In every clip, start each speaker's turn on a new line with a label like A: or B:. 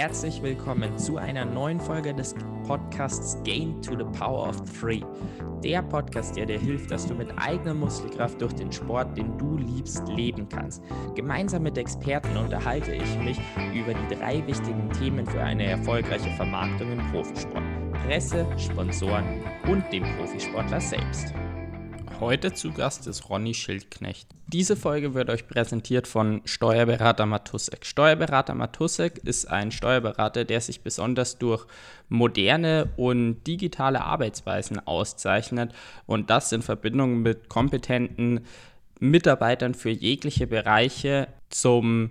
A: Herzlich willkommen zu einer neuen Folge des Podcasts Gain to the Power of Three. Der Podcast, der dir hilft, dass du mit eigener Muskelkraft durch den Sport, den du liebst, leben kannst. Gemeinsam mit Experten unterhalte ich mich über die drei wichtigen Themen für eine erfolgreiche Vermarktung im Profisport. Presse, Sponsoren und dem Profisportler selbst. Heute zu Gast ist Ronny Schildknecht. Diese Folge wird euch präsentiert von Steuerberater Matusek. Steuerberater Matusek ist ein Steuerberater, der sich besonders durch moderne und digitale Arbeitsweisen auszeichnet und das in Verbindung mit kompetenten Mitarbeitern für jegliche Bereiche zum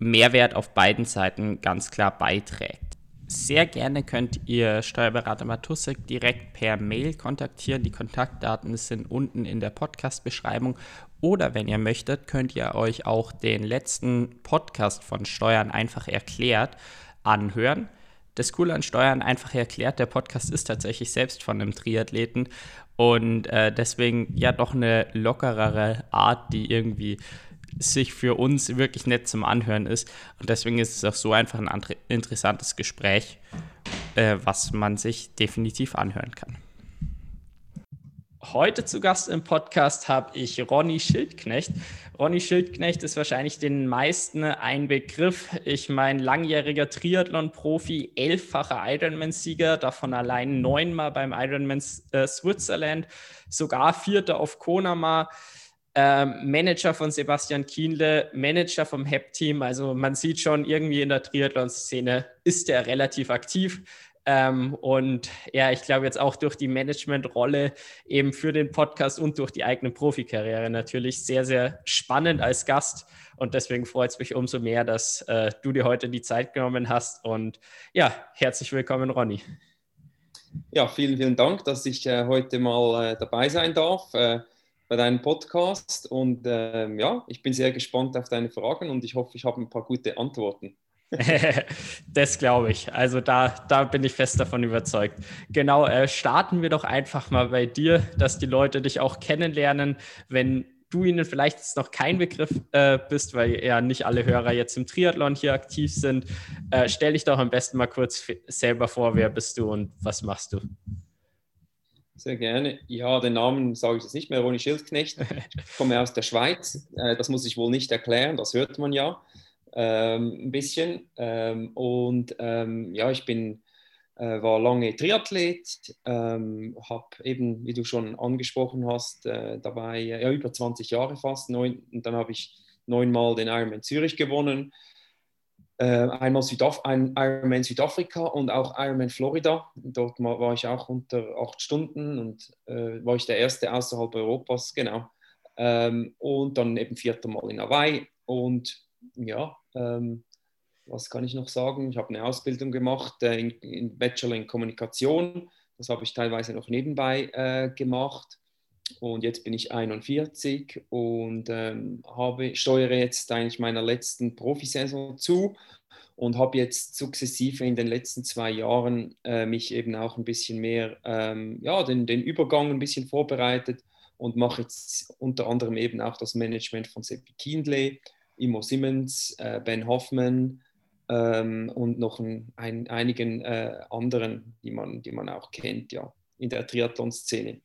A: Mehrwert auf beiden Seiten ganz klar beiträgt sehr gerne könnt ihr Steuerberater Matusek direkt per Mail kontaktieren. Die Kontaktdaten sind unten in der Podcast-Beschreibung. Oder wenn ihr möchtet, könnt ihr euch auch den letzten Podcast von Steuern einfach erklärt anhören. Das Coole an Steuern einfach erklärt, der Podcast ist tatsächlich selbst von einem Triathleten und äh, deswegen ja doch eine lockerere Art, die irgendwie sich für uns wirklich nett zum Anhören ist. Und deswegen ist es auch so einfach ein interessantes Gespräch, äh, was man sich definitiv anhören kann. Heute zu Gast im Podcast habe ich Ronny Schildknecht. Ronny Schildknecht ist wahrscheinlich den meisten ein Begriff. Ich meine, langjähriger Triathlon-Profi, elffacher Ironman-Sieger, davon allein neunmal beim Ironman äh, Switzerland, sogar Vierter auf Konama ähm, Manager von Sebastian Kienle, Manager vom HEP-Team. Also man sieht schon irgendwie in der Triathlon-Szene ist er relativ aktiv. Ähm, und ja, ich glaube jetzt auch durch die Managementrolle eben für den Podcast und durch die eigene Profikarriere natürlich sehr, sehr spannend als Gast. Und deswegen freut es mich umso mehr, dass äh, du dir heute die Zeit genommen hast. Und ja, herzlich willkommen, Ronny.
B: Ja, vielen, vielen Dank, dass ich äh, heute mal äh, dabei sein darf. Bei deinem Podcast. Und ähm, ja, ich bin sehr gespannt auf deine Fragen und ich hoffe, ich habe ein paar gute Antworten.
A: das glaube ich. Also da, da bin ich fest davon überzeugt. Genau, äh, starten wir doch einfach mal bei dir, dass die Leute dich auch kennenlernen, wenn du ihnen vielleicht jetzt noch kein Begriff äh, bist, weil ja nicht alle Hörer jetzt im Triathlon hier aktiv sind. Äh, stell dich doch am besten mal kurz selber vor, wer bist du und was machst du?
B: Sehr gerne. Ja, den Namen sage ich jetzt nicht mehr, Ronny Schildknecht. Ich komme aus der Schweiz. Äh, das muss ich wohl nicht erklären, das hört man ja ähm, ein bisschen. Ähm, und ähm, ja, ich bin, äh, war lange Triathlet, ähm, habe eben, wie du schon angesprochen hast, äh, dabei ja, über 20 Jahre fast. Neun, und dann habe ich neunmal den Ironman Zürich gewonnen äh, einmal Südaf ein Ironman Südafrika und auch Ironman Florida. Dort war ich auch unter acht Stunden und äh, war ich der Erste außerhalb Europas, genau. Ähm, und dann eben vierte Mal in Hawaii. Und ja, ähm, was kann ich noch sagen? Ich habe eine Ausbildung gemacht äh, in, in, Bachelor in Kommunikation. Das habe ich teilweise noch nebenbei äh, gemacht. Und jetzt bin ich 41 und ähm, habe, steuere jetzt eigentlich meiner letzten Profisaison zu und habe jetzt sukzessive in den letzten zwei Jahren äh, mich eben auch ein bisschen mehr, ähm, ja, den, den Übergang ein bisschen vorbereitet und mache jetzt unter anderem eben auch das Management von Seppi Kindle, Imo Simmons, äh, Ben Hoffman ähm, und noch ein, ein, einigen äh, anderen, die man, die man auch kennt, ja, in der Triathlon-Szene.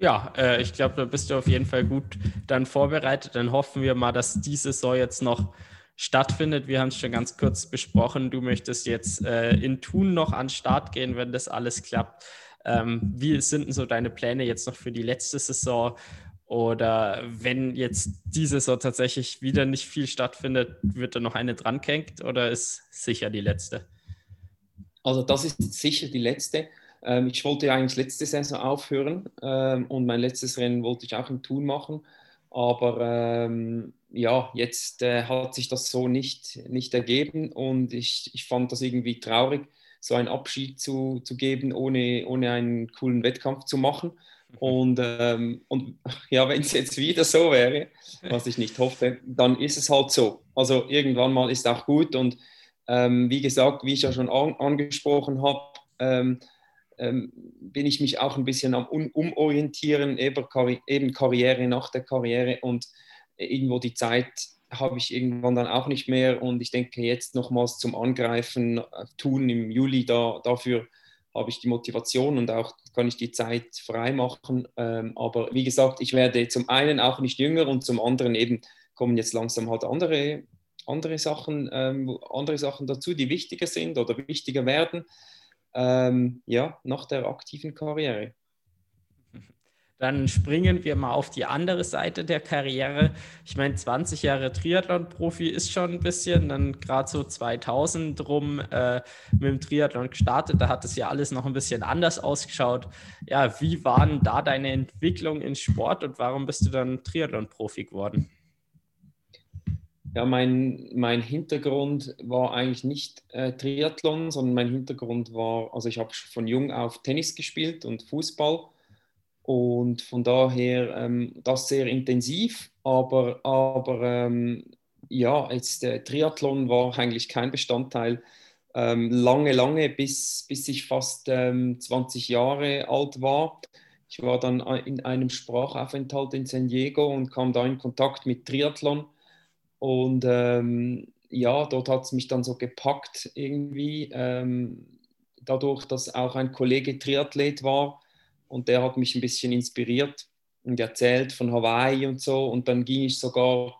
A: Ja, äh, ich glaube, da bist du auf jeden Fall gut dann vorbereitet. Dann hoffen wir mal, dass diese Saison jetzt noch stattfindet. Wir haben es schon ganz kurz besprochen. Du möchtest jetzt äh, in Thun noch an den Start gehen, wenn das alles klappt. Ähm, wie sind denn so deine Pläne jetzt noch für die letzte Saison? Oder wenn jetzt diese Saison tatsächlich wieder nicht viel stattfindet, wird da noch eine drangehängt oder ist sicher die letzte?
B: Also das ist sicher die letzte. Ähm, ich wollte eigentlich letzte Saison aufhören ähm, und mein letztes Rennen wollte ich auch in Thun machen. Aber ähm, ja, jetzt äh, hat sich das so nicht, nicht ergeben und ich, ich fand das irgendwie traurig, so einen Abschied zu, zu geben, ohne, ohne einen coolen Wettkampf zu machen. Mhm. Und, ähm, und ja, wenn es jetzt wieder so wäre, was ich nicht hoffe, dann ist es halt so. Also irgendwann mal ist auch gut und ähm, wie gesagt, wie ich ja schon an, angesprochen habe, ähm, ähm, bin ich mich auch ein bisschen am Umorientieren, eben, Karri eben Karriere nach der Karriere und irgendwo die Zeit habe ich irgendwann dann auch nicht mehr. Und ich denke, jetzt nochmals zum Angreifen äh, tun im Juli, da, dafür habe ich die Motivation und auch kann ich die Zeit frei machen. Ähm, aber wie gesagt, ich werde zum einen auch nicht jünger und zum anderen eben kommen jetzt langsam halt andere, andere, Sachen, ähm, andere Sachen dazu, die wichtiger sind oder wichtiger werden. Ähm, ja, nach der aktiven Karriere.
A: Dann springen wir mal auf die andere Seite der Karriere. Ich meine, 20 Jahre Triathlon-Profi ist schon ein bisschen, dann gerade so 2000 rum äh, mit dem Triathlon gestartet. Da hat es ja alles noch ein bisschen anders ausgeschaut. Ja, wie war denn da deine Entwicklung in Sport und warum bist du dann Triathlon-Profi geworden?
B: Ja, mein, mein Hintergrund war eigentlich nicht äh, Triathlon, sondern mein Hintergrund war, also ich habe von jung auf Tennis gespielt und Fußball und von daher ähm, das sehr intensiv, aber, aber ähm, ja, jetzt der Triathlon war eigentlich kein Bestandteil. Ähm, lange, lange, bis, bis ich fast 20 ähm, Jahre alt war. Ich war dann in einem Sprachaufenthalt in San Diego und kam da in Kontakt mit Triathlon. Und ähm, ja, dort hat es mich dann so gepackt irgendwie, ähm, dadurch, dass auch ein Kollege Triathlet war und der hat mich ein bisschen inspiriert und erzählt von Hawaii und so. Und dann ging ich sogar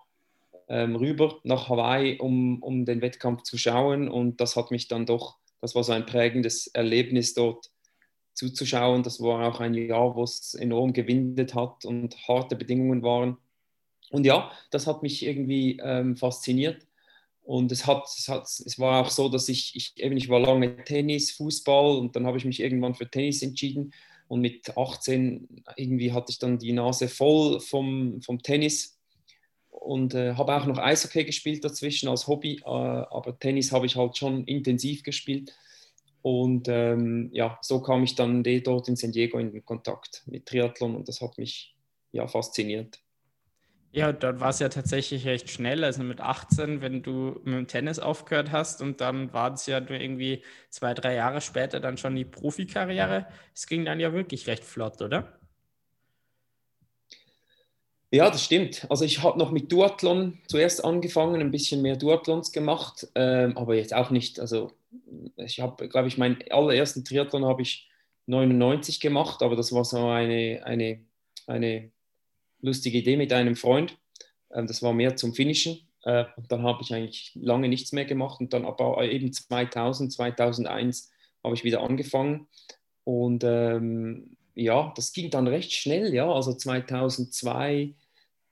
B: ähm, rüber nach Hawaii, um, um den Wettkampf zu schauen. Und das hat mich dann doch, das war so ein prägendes Erlebnis dort zuzuschauen. Das war auch ein Jahr, wo es enorm gewindet hat und harte Bedingungen waren. Und ja, das hat mich irgendwie ähm, fasziniert. Und es, hat, es, hat, es war auch so, dass ich, ich eben, ich war lange Tennis, Fußball und dann habe ich mich irgendwann für Tennis entschieden und mit 18 irgendwie hatte ich dann die Nase voll vom, vom Tennis und äh, habe auch noch Eishockey gespielt dazwischen als Hobby, äh, aber Tennis habe ich halt schon intensiv gespielt. Und ähm, ja, so kam ich dann dort in San Diego in Kontakt mit Triathlon und das hat mich ja fasziniert.
A: Ja, dort war es ja tatsächlich recht schnell. Also mit 18, wenn du mit dem Tennis aufgehört hast und dann war es ja nur irgendwie zwei, drei Jahre später dann schon die Profikarriere. Es ging dann ja wirklich recht flott, oder?
B: Ja, das stimmt. Also ich habe noch mit Duathlon zuerst angefangen, ein bisschen mehr Duathlons gemacht, ähm, aber jetzt auch nicht. Also ich habe, glaube ich, meinen allerersten Triathlon habe ich 99 gemacht, aber das war so eine, eine, eine lustige Idee mit einem Freund. Ähm, das war mehr zum Finishen. Äh, und dann habe ich eigentlich lange nichts mehr gemacht und dann aber eben 2000, 2001 habe ich wieder angefangen. Und ähm, ja, das ging dann recht schnell, ja. Also 2002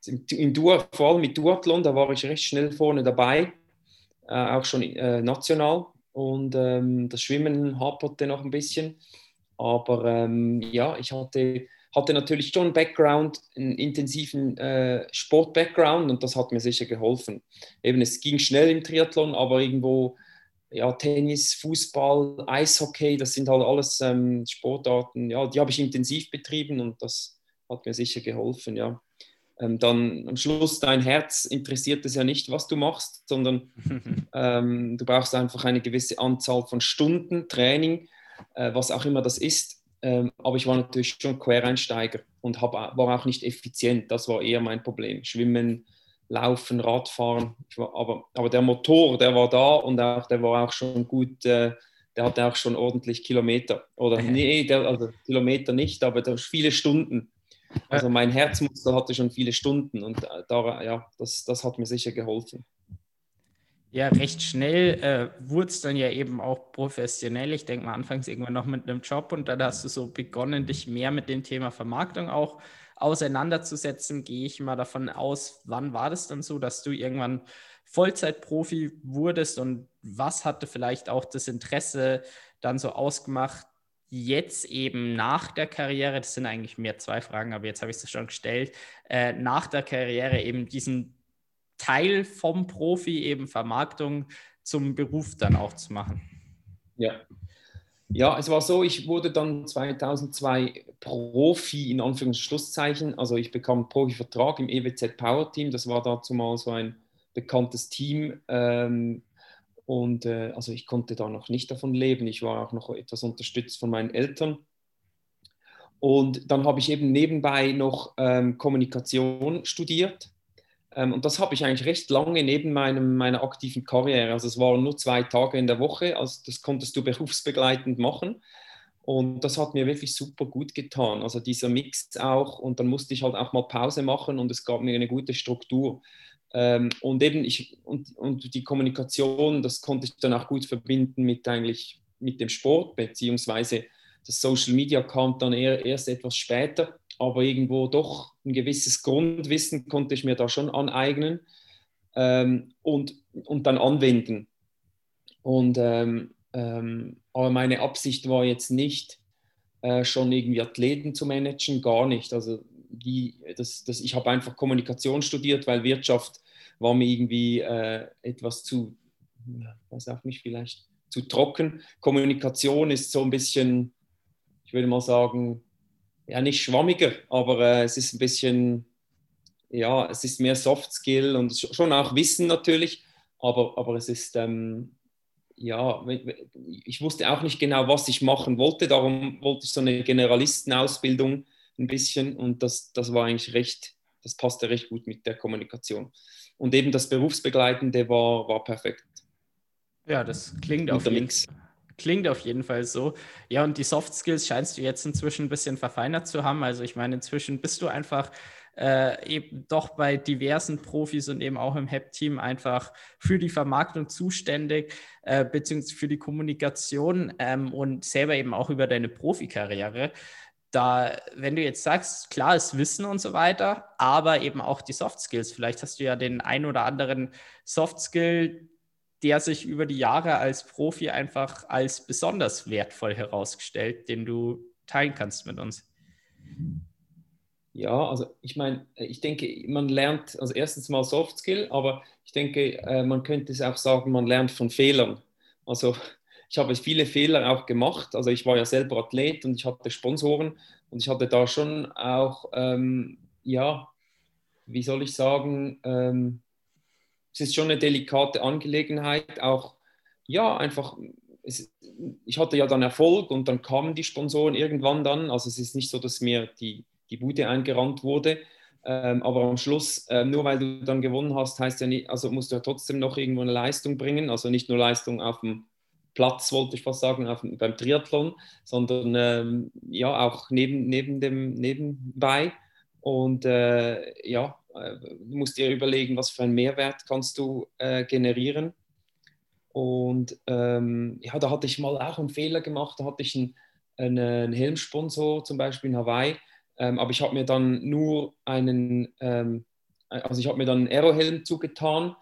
B: in Dur, vor allem mit Duathlon, da war ich recht schnell vorne dabei, äh, auch schon äh, national. Und ähm, das Schwimmen haperte noch ein bisschen. Aber ähm, ja, ich hatte hatte natürlich schon einen Background, einen intensiven äh, Sport-Background und das hat mir sicher geholfen. Eben, es ging schnell im Triathlon, aber irgendwo, ja, Tennis, Fußball, Eishockey, das sind halt alles ähm, Sportarten, ja, die habe ich intensiv betrieben und das hat mir sicher geholfen, ja. Ähm, dann am Schluss, dein Herz interessiert es ja nicht, was du machst, sondern ähm, du brauchst einfach eine gewisse Anzahl von Stunden Training, äh, was auch immer das ist ähm, aber ich war natürlich schon Quereinsteiger und hab, war auch nicht effizient. Das war eher mein Problem. Schwimmen, Laufen, Radfahren. War, aber, aber der Motor, der war da und auch, der war auch schon gut, äh, der hatte auch schon ordentlich Kilometer. Oder nee, der, also Kilometer nicht, aber da viele Stunden. Also mein Herzmuskel hatte schon viele Stunden und äh, da, ja, das, das hat mir sicher geholfen.
A: Ja, recht schnell äh, wurde es dann ja eben auch professionell. Ich denke mal, anfangs irgendwann noch mit einem Job und dann hast du so begonnen, dich mehr mit dem Thema Vermarktung auch auseinanderzusetzen. Gehe ich mal davon aus, wann war das dann so, dass du irgendwann Vollzeitprofi wurdest und was hatte vielleicht auch das Interesse dann so ausgemacht, jetzt eben nach der Karriere, das sind eigentlich mehr zwei Fragen, aber jetzt habe ich es schon gestellt, äh, nach der Karriere eben diesen Teil vom Profi, eben Vermarktung, zum Beruf dann auch zu machen?
B: Ja. Ja, es war so, ich wurde dann 2002 Profi in Anführungszeichen. Also ich bekam einen Profivertrag im EWZ Power Team. Das war dazu mal so ein bekanntes Team. Ähm, und äh, also ich konnte da noch nicht davon leben. Ich war auch noch etwas unterstützt von meinen Eltern. Und dann habe ich eben nebenbei noch ähm, Kommunikation studiert und das habe ich eigentlich recht lange neben meinem, meiner aktiven Karriere. Also es waren nur zwei Tage in der Woche, also das konntest du berufsbegleitend machen. Und das hat mir wirklich super gut getan. Also dieser Mix auch. Und dann musste ich halt auch mal Pause machen und es gab mir eine gute Struktur. Ähm, und eben ich und, und die Kommunikation, das konnte ich dann auch gut verbinden mit eigentlich mit dem Sport, beziehungsweise das Social Media kam dann eher erst etwas später aber irgendwo doch ein gewisses Grundwissen konnte ich mir da schon aneignen ähm, und, und dann anwenden. Und, ähm, ähm, aber meine Absicht war jetzt nicht, äh, schon irgendwie Athleten zu managen, gar nicht. Also die, das, das, ich habe einfach Kommunikation studiert, weil Wirtschaft war mir irgendwie äh, etwas zu, weiß auch nicht, vielleicht zu trocken. Kommunikation ist so ein bisschen, ich würde mal sagen, ja nicht schwammiger, aber äh, es ist ein bisschen, ja, es ist mehr Soft Skill und schon auch Wissen natürlich, aber, aber es ist, ähm, ja, ich wusste auch nicht genau, was ich machen wollte, darum wollte ich so eine Generalistenausbildung ein bisschen und das, das war eigentlich recht, das passte recht gut mit der Kommunikation. Und eben das Berufsbegleitende war, war perfekt.
A: Ja, das klingt auf jeden Fall. Klingt auf jeden Fall so. Ja, und die Soft Skills scheinst du jetzt inzwischen ein bisschen verfeinert zu haben. Also ich meine, inzwischen bist du einfach äh, eben doch bei diversen Profis und eben auch im HEP-Team einfach für die Vermarktung zuständig, äh, beziehungsweise für die Kommunikation ähm, und selber eben auch über deine Profikarriere. Da, wenn du jetzt sagst, klar ist Wissen und so weiter, aber eben auch die Soft Skills. Vielleicht hast du ja den ein oder anderen Soft Skill, der sich über die Jahre als Profi einfach als besonders wertvoll herausgestellt, den du teilen kannst mit uns?
B: Ja, also ich meine, ich denke, man lernt, also erstens mal Soft Skill, aber ich denke, äh, man könnte es auch sagen, man lernt von Fehlern. Also ich habe viele Fehler auch gemacht. Also ich war ja selber Athlet und ich hatte Sponsoren und ich hatte da schon auch, ähm, ja, wie soll ich sagen, ähm, es ist schon eine delikate Angelegenheit, auch ja, einfach, es, ich hatte ja dann Erfolg und dann kamen die Sponsoren irgendwann dann, also es ist nicht so, dass mir die, die Bude eingerannt wurde, ähm, aber am Schluss, äh, nur weil du dann gewonnen hast, heißt ja nicht, also musst du ja trotzdem noch irgendwo eine Leistung bringen, also nicht nur Leistung auf dem Platz, wollte ich fast sagen, auf, beim Triathlon, sondern ähm, ja auch neben, neben dem, nebenbei. Und äh, ja, du musst dir überlegen, was für einen Mehrwert kannst du äh, generieren. Und ähm, ja, da hatte ich mal auch einen Fehler gemacht. Da hatte ich einen, einen Helmsponsor, zum Beispiel in Hawaii. Ähm, aber ich habe mir dann nur einen, ähm, also ich habe mir dann einen Aerohelm zugetan.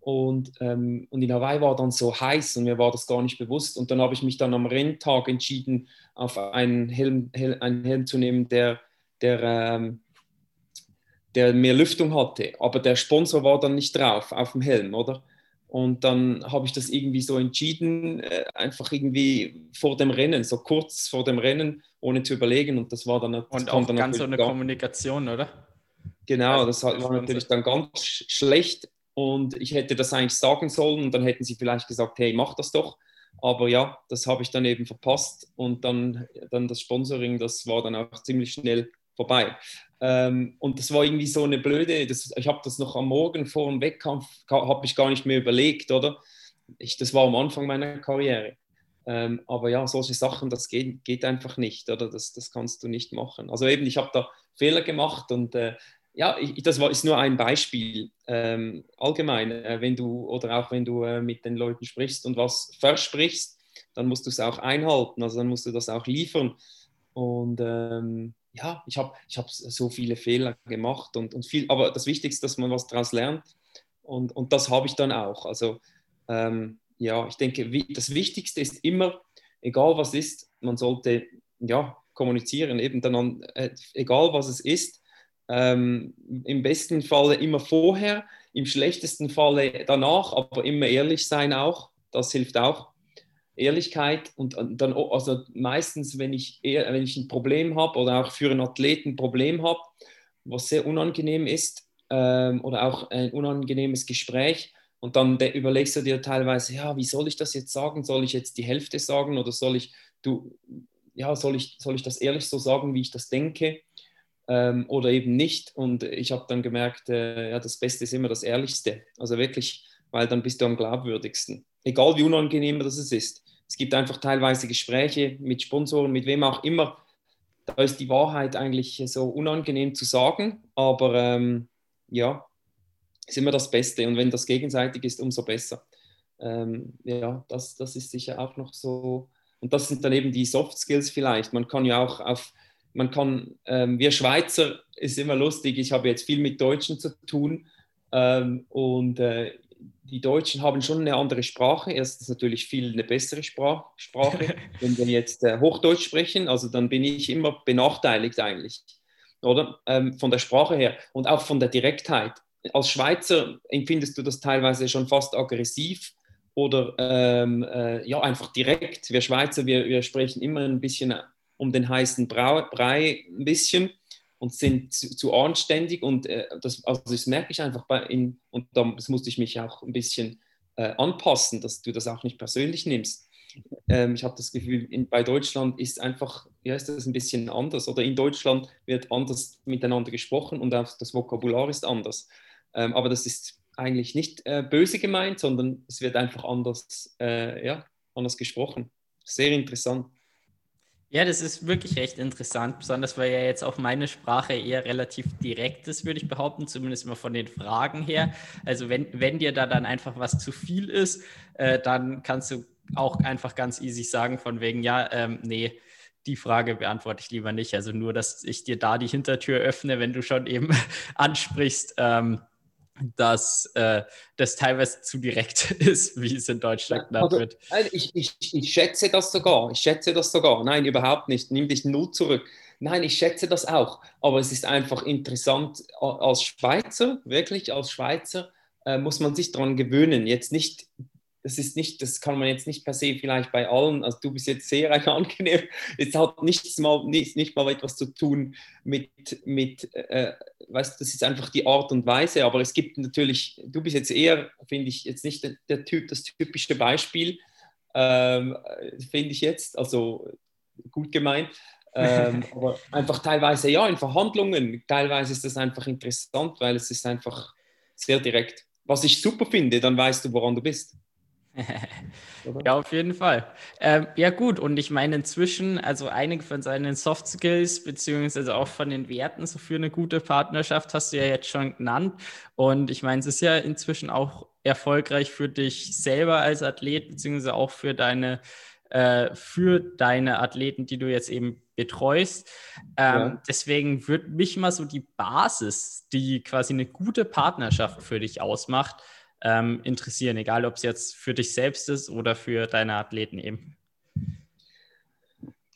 B: Und, ähm, und in Hawaii war dann so heiß und mir war das gar nicht bewusst. Und dann habe ich mich dann am Renntag entschieden, auf einen Helm, Hel einen Helm zu nehmen, der, der ähm, der mehr Lüftung hatte, aber der Sponsor war dann nicht drauf auf dem Helm, oder? Und dann habe ich das irgendwie so entschieden, äh, einfach irgendwie vor dem Rennen, so kurz vor dem Rennen, ohne zu überlegen. Und das war dann,
A: und auch dann ganz so eine Kommunikation, oder?
B: Genau, das war natürlich dann ganz schlecht. Und ich hätte das eigentlich sagen sollen und dann hätten sie vielleicht gesagt, hey, mach das doch. Aber ja, das habe ich dann eben verpasst und dann, dann das Sponsoring, das war dann auch ziemlich schnell vorbei. Ähm, und das war irgendwie so eine blöde, das, ich habe das noch am Morgen vor dem Wettkampf, habe ich gar nicht mehr überlegt, oder? Ich, das war am Anfang meiner Karriere. Ähm, aber ja, solche Sachen, das geht, geht einfach nicht, oder? Das, das kannst du nicht machen. Also eben, ich habe da Fehler gemacht und äh, ja, ich, das war, ist nur ein Beispiel. Ähm, allgemein, äh, wenn du oder auch wenn du äh, mit den Leuten sprichst und was versprichst, dann musst du es auch einhalten, also dann musst du das auch liefern. Und ähm, ja, ich habe ich hab so viele Fehler gemacht und, und viel, aber das Wichtigste, ist, dass man was daraus lernt und, und das habe ich dann auch. Also ähm, ja, ich denke, wie, das Wichtigste ist immer, egal was ist, man sollte ja kommunizieren, eben dann, äh, egal was es ist, ähm, im besten Falle immer vorher, im schlechtesten Falle danach, aber immer ehrlich sein auch, das hilft auch. Ehrlichkeit und dann, also meistens, wenn ich, eher, wenn ich ein Problem habe oder auch für einen Athleten ein Problem habe, was sehr unangenehm ist ähm, oder auch ein unangenehmes Gespräch, und dann überlegst du dir teilweise, ja, wie soll ich das jetzt sagen? Soll ich jetzt die Hälfte sagen oder soll ich, du, ja, soll ich, soll ich das ehrlich so sagen, wie ich das denke? ähm, oder eben nicht. Und ich habe dann gemerkt, äh, ja, das Beste ist immer das Ehrlichste. Also wirklich, weil dann bist du am glaubwürdigsten. Egal wie unangenehm das ist. Es gibt einfach teilweise Gespräche mit Sponsoren, mit wem auch immer. Da ist die Wahrheit eigentlich so unangenehm zu sagen, aber ähm, ja, ist immer das Beste. Und wenn das gegenseitig ist, umso besser. Ähm, ja, das, das ist sicher auch noch so. Und das sind dann eben die Soft Skills vielleicht. Man kann ja auch auf man kann, ähm, wir Schweizer, ist immer lustig, ich habe jetzt viel mit Deutschen zu tun ähm, und äh, die Deutschen haben schon eine andere Sprache. Erstens natürlich viel eine bessere Sprach Sprache. Wenn wir jetzt äh, Hochdeutsch sprechen, also dann bin ich immer benachteiligt eigentlich, oder? Ähm, von der Sprache her und auch von der Direktheit. Als Schweizer empfindest du das teilweise schon fast aggressiv oder ähm, äh, ja, einfach direkt. Wir Schweizer, wir, wir sprechen immer ein bisschen um den heißen Brei ein bisschen und sind zu, zu anständig. Und äh, das, also das merke ich einfach bei in, und das musste ich mich auch ein bisschen äh, anpassen, dass du das auch nicht persönlich nimmst. Ähm, ich habe das Gefühl, in, bei Deutschland ist einfach, ja, ist das ein bisschen anders. Oder in Deutschland wird anders miteinander gesprochen und auch das Vokabular ist anders. Ähm, aber das ist eigentlich nicht äh, böse gemeint, sondern es wird einfach anders, äh, ja, anders gesprochen. Sehr interessant.
A: Ja, das ist wirklich recht interessant, besonders weil ja jetzt auch meine Sprache eher relativ direkt ist, würde ich behaupten, zumindest mal von den Fragen her. Also wenn, wenn dir da dann einfach was zu viel ist, äh, dann kannst du auch einfach ganz easy sagen von wegen, ja, ähm, nee, die Frage beantworte ich lieber nicht. Also nur, dass ich dir da die Hintertür öffne, wenn du schon eben ansprichst, ähm, dass äh, das teilweise zu direkt ist, wie es in Deutschland genannt
B: also,
A: wird.
B: Ich, ich, ich schätze das sogar. Ich schätze das sogar. Nein, überhaupt nicht. Nimm dich null zurück. Nein, ich schätze das auch. Aber es ist einfach interessant, als Schweizer, wirklich als Schweizer, äh, muss man sich daran gewöhnen. Jetzt nicht das ist nicht, das kann man jetzt nicht per se vielleicht bei allen, also du bist jetzt sehr angenehm, es hat nichts mal, nicht, nicht mal etwas zu tun mit, mit äh, weißt das ist einfach die Art und Weise, aber es gibt natürlich, du bist jetzt eher, finde ich, jetzt nicht der, der, Typ, das typische Beispiel, ähm, finde ich jetzt, also gut gemeint, ähm, aber einfach teilweise, ja, in Verhandlungen, teilweise ist das einfach interessant, weil es ist einfach sehr direkt. Was ich super finde, dann weißt du, woran du bist.
A: Ja, auf jeden Fall. Ähm, ja, gut. Und ich meine, inzwischen, also einige von seinen Soft Skills, beziehungsweise auch von den Werten so für eine gute Partnerschaft hast du ja jetzt schon genannt. Und ich meine, es ist ja inzwischen auch erfolgreich für dich selber als Athlet, beziehungsweise auch für deine, äh, für deine Athleten, die du jetzt eben betreust. Ähm, ja. Deswegen würde mich mal so die Basis, die quasi eine gute Partnerschaft für dich ausmacht, ähm, interessieren, egal ob es jetzt für dich selbst ist oder für deine Athleten eben.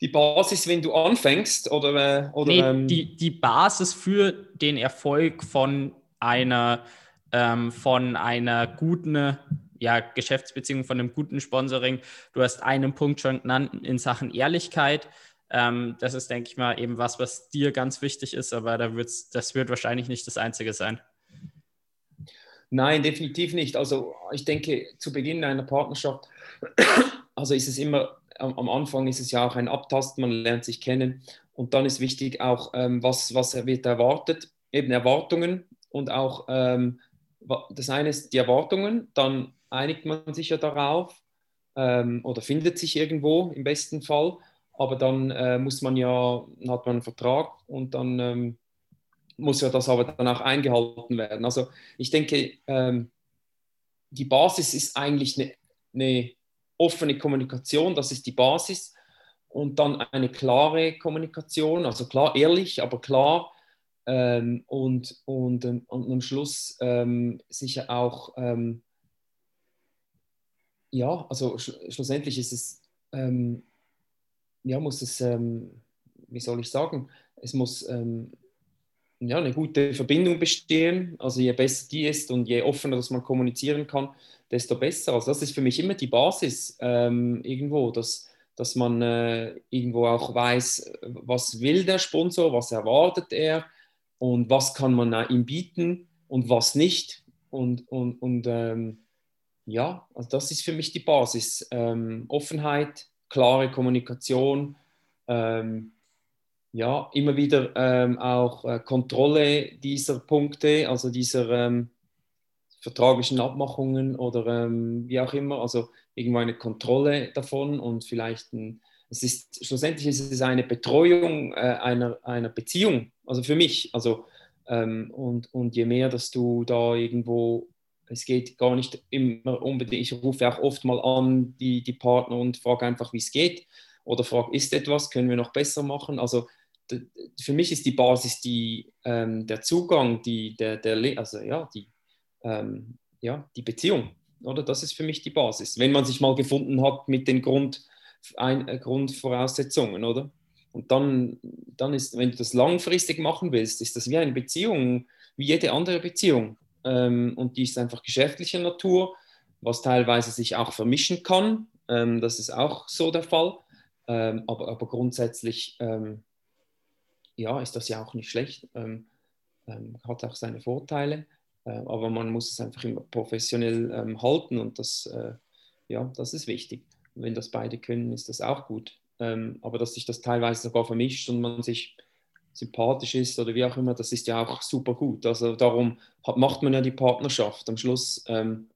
B: Die Basis, wenn du anfängst oder,
A: äh, oder nee, ähm die, die Basis für den Erfolg von einer ähm, von einer guten ja, Geschäftsbeziehung, von einem guten Sponsoring. Du hast einen Punkt schon genannt in Sachen Ehrlichkeit. Ähm, das ist, denke ich mal, eben was, was dir ganz wichtig ist, aber da wird's, das wird wahrscheinlich nicht das Einzige sein.
B: Nein, definitiv nicht. Also ich denke, zu Beginn einer Partnerschaft, also ist es immer, am Anfang ist es ja auch ein Abtasten, man lernt sich kennen. Und dann ist wichtig auch, ähm, was, was wird erwartet, eben Erwartungen und auch ähm, das eine ist die Erwartungen, dann einigt man sich ja darauf ähm, oder findet sich irgendwo im besten Fall, aber dann äh, muss man ja, hat man einen Vertrag und dann muss ja das aber dann auch eingehalten werden. Also ich denke, ähm, die Basis ist eigentlich eine, eine, offene Kommunikation, das ist die Basis. Und dann eine klare Kommunikation, also klar, ehrlich, aber klar. Ähm, und, und, und am Schluss ähm, sicher auch, ähm, ja, also sch schlussendlich ist es, ähm, ja, muss es, ähm, wie soll ich sagen, es muss ähm, ja, eine gute Verbindung bestehen. Also je besser die ist und je offener dass man kommunizieren kann, desto besser. Also das ist für mich immer die Basis ähm, irgendwo, dass, dass man äh, irgendwo auch weiß, was will der Sponsor, was erwartet er und was kann man ihm bieten und was nicht. Und, und, und ähm, ja, also das ist für mich die Basis. Ähm, Offenheit, klare Kommunikation, ähm, ja, immer wieder ähm, auch äh, Kontrolle dieser Punkte, also dieser ähm, vertraglichen Abmachungen oder ähm, wie auch immer, also irgendwo eine Kontrolle davon und vielleicht ein, es ist schlussendlich ist es eine Betreuung äh, einer, einer Beziehung, also für mich, also ähm, und, und je mehr, dass du da irgendwo es geht gar nicht immer unbedingt, ich rufe auch oft mal an die, die Partner und frage einfach, wie es geht oder frage, ist etwas, können wir noch besser machen? Also für mich ist die Basis die, ähm, der Zugang, die, der, der, also ja, die, ähm, ja, die Beziehung. Oder? Das ist für mich die Basis. Wenn man sich mal gefunden hat mit den Grund, ein, äh, Grundvoraussetzungen, oder? Und dann, dann ist, wenn du das langfristig machen willst, ist das wie eine Beziehung, wie jede andere Beziehung. Ähm, und die ist einfach geschäftlicher Natur, was teilweise sich auch vermischen kann. Ähm, das ist auch so der Fall. Ähm, aber, aber grundsätzlich ähm, ja, ist das ja auch nicht schlecht, ähm, ähm, hat auch seine Vorteile, äh, aber man muss es einfach immer professionell ähm, halten und das, äh, ja, das ist wichtig. Wenn das beide können, ist das auch gut. Ähm, aber dass sich das teilweise sogar vermischt und man sich sympathisch ist oder wie auch immer, das ist ja auch super gut. Also darum hat, macht man ja die Partnerschaft. Am Schluss, ähm,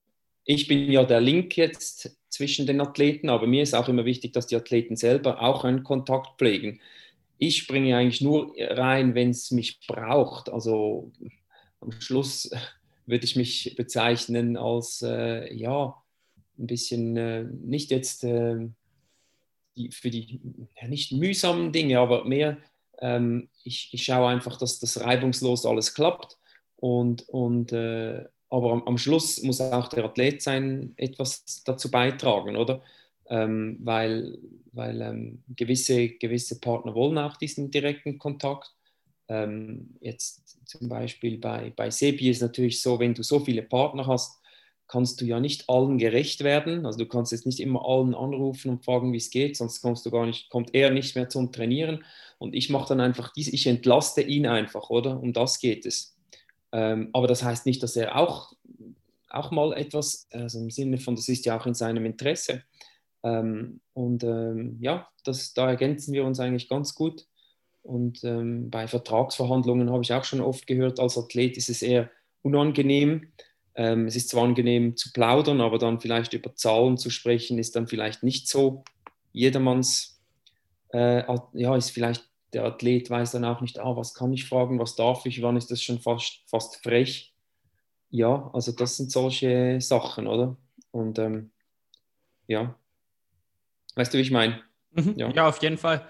B: ich bin ja der Link jetzt zwischen den Athleten, aber mir ist auch immer wichtig, dass die Athleten selber auch einen Kontakt pflegen ich springe eigentlich nur rein, wenn es mich braucht. Also am Schluss würde ich mich bezeichnen als, äh, ja, ein bisschen äh, nicht jetzt äh, die, für die, ja, nicht mühsamen Dinge, aber mehr, ähm, ich, ich schaue einfach, dass das reibungslos alles klappt. Und, und, äh, aber am, am, Schluss muss auch der Athlet sein, etwas dazu beitragen, oder? Ähm, weil weil ähm, gewisse, gewisse Partner wollen auch diesen direkten Kontakt. Ähm, jetzt zum Beispiel bei, bei Sebi ist natürlich so, wenn du so viele Partner hast, kannst du ja nicht allen gerecht werden. Also du kannst jetzt nicht immer allen anrufen und fragen, wie es geht, sonst kommst du gar nicht, kommt er nicht mehr zum Trainieren. Und ich mache dann einfach dies, ich entlaste ihn einfach, oder? Um das geht es. Ähm, aber das heißt nicht, dass er auch, auch mal etwas, also im Sinne von, das ist ja auch in seinem Interesse, ähm, und ähm, ja, das, da ergänzen wir uns eigentlich ganz gut. Und ähm, bei Vertragsverhandlungen habe ich auch schon oft gehört, als Athlet ist es eher unangenehm. Ähm, es ist zwar angenehm zu plaudern, aber dann vielleicht über Zahlen zu sprechen, ist dann vielleicht nicht so jedermanns, äh, ja, ist vielleicht der Athlet weiß dann auch nicht, ah, was kann ich fragen, was darf ich, wann ist das schon fast, fast frech. Ja, also das sind solche Sachen, oder? Und ähm, ja, Weißt du, wie ich meine?
A: Mhm. Ja. ja. auf jeden Fall.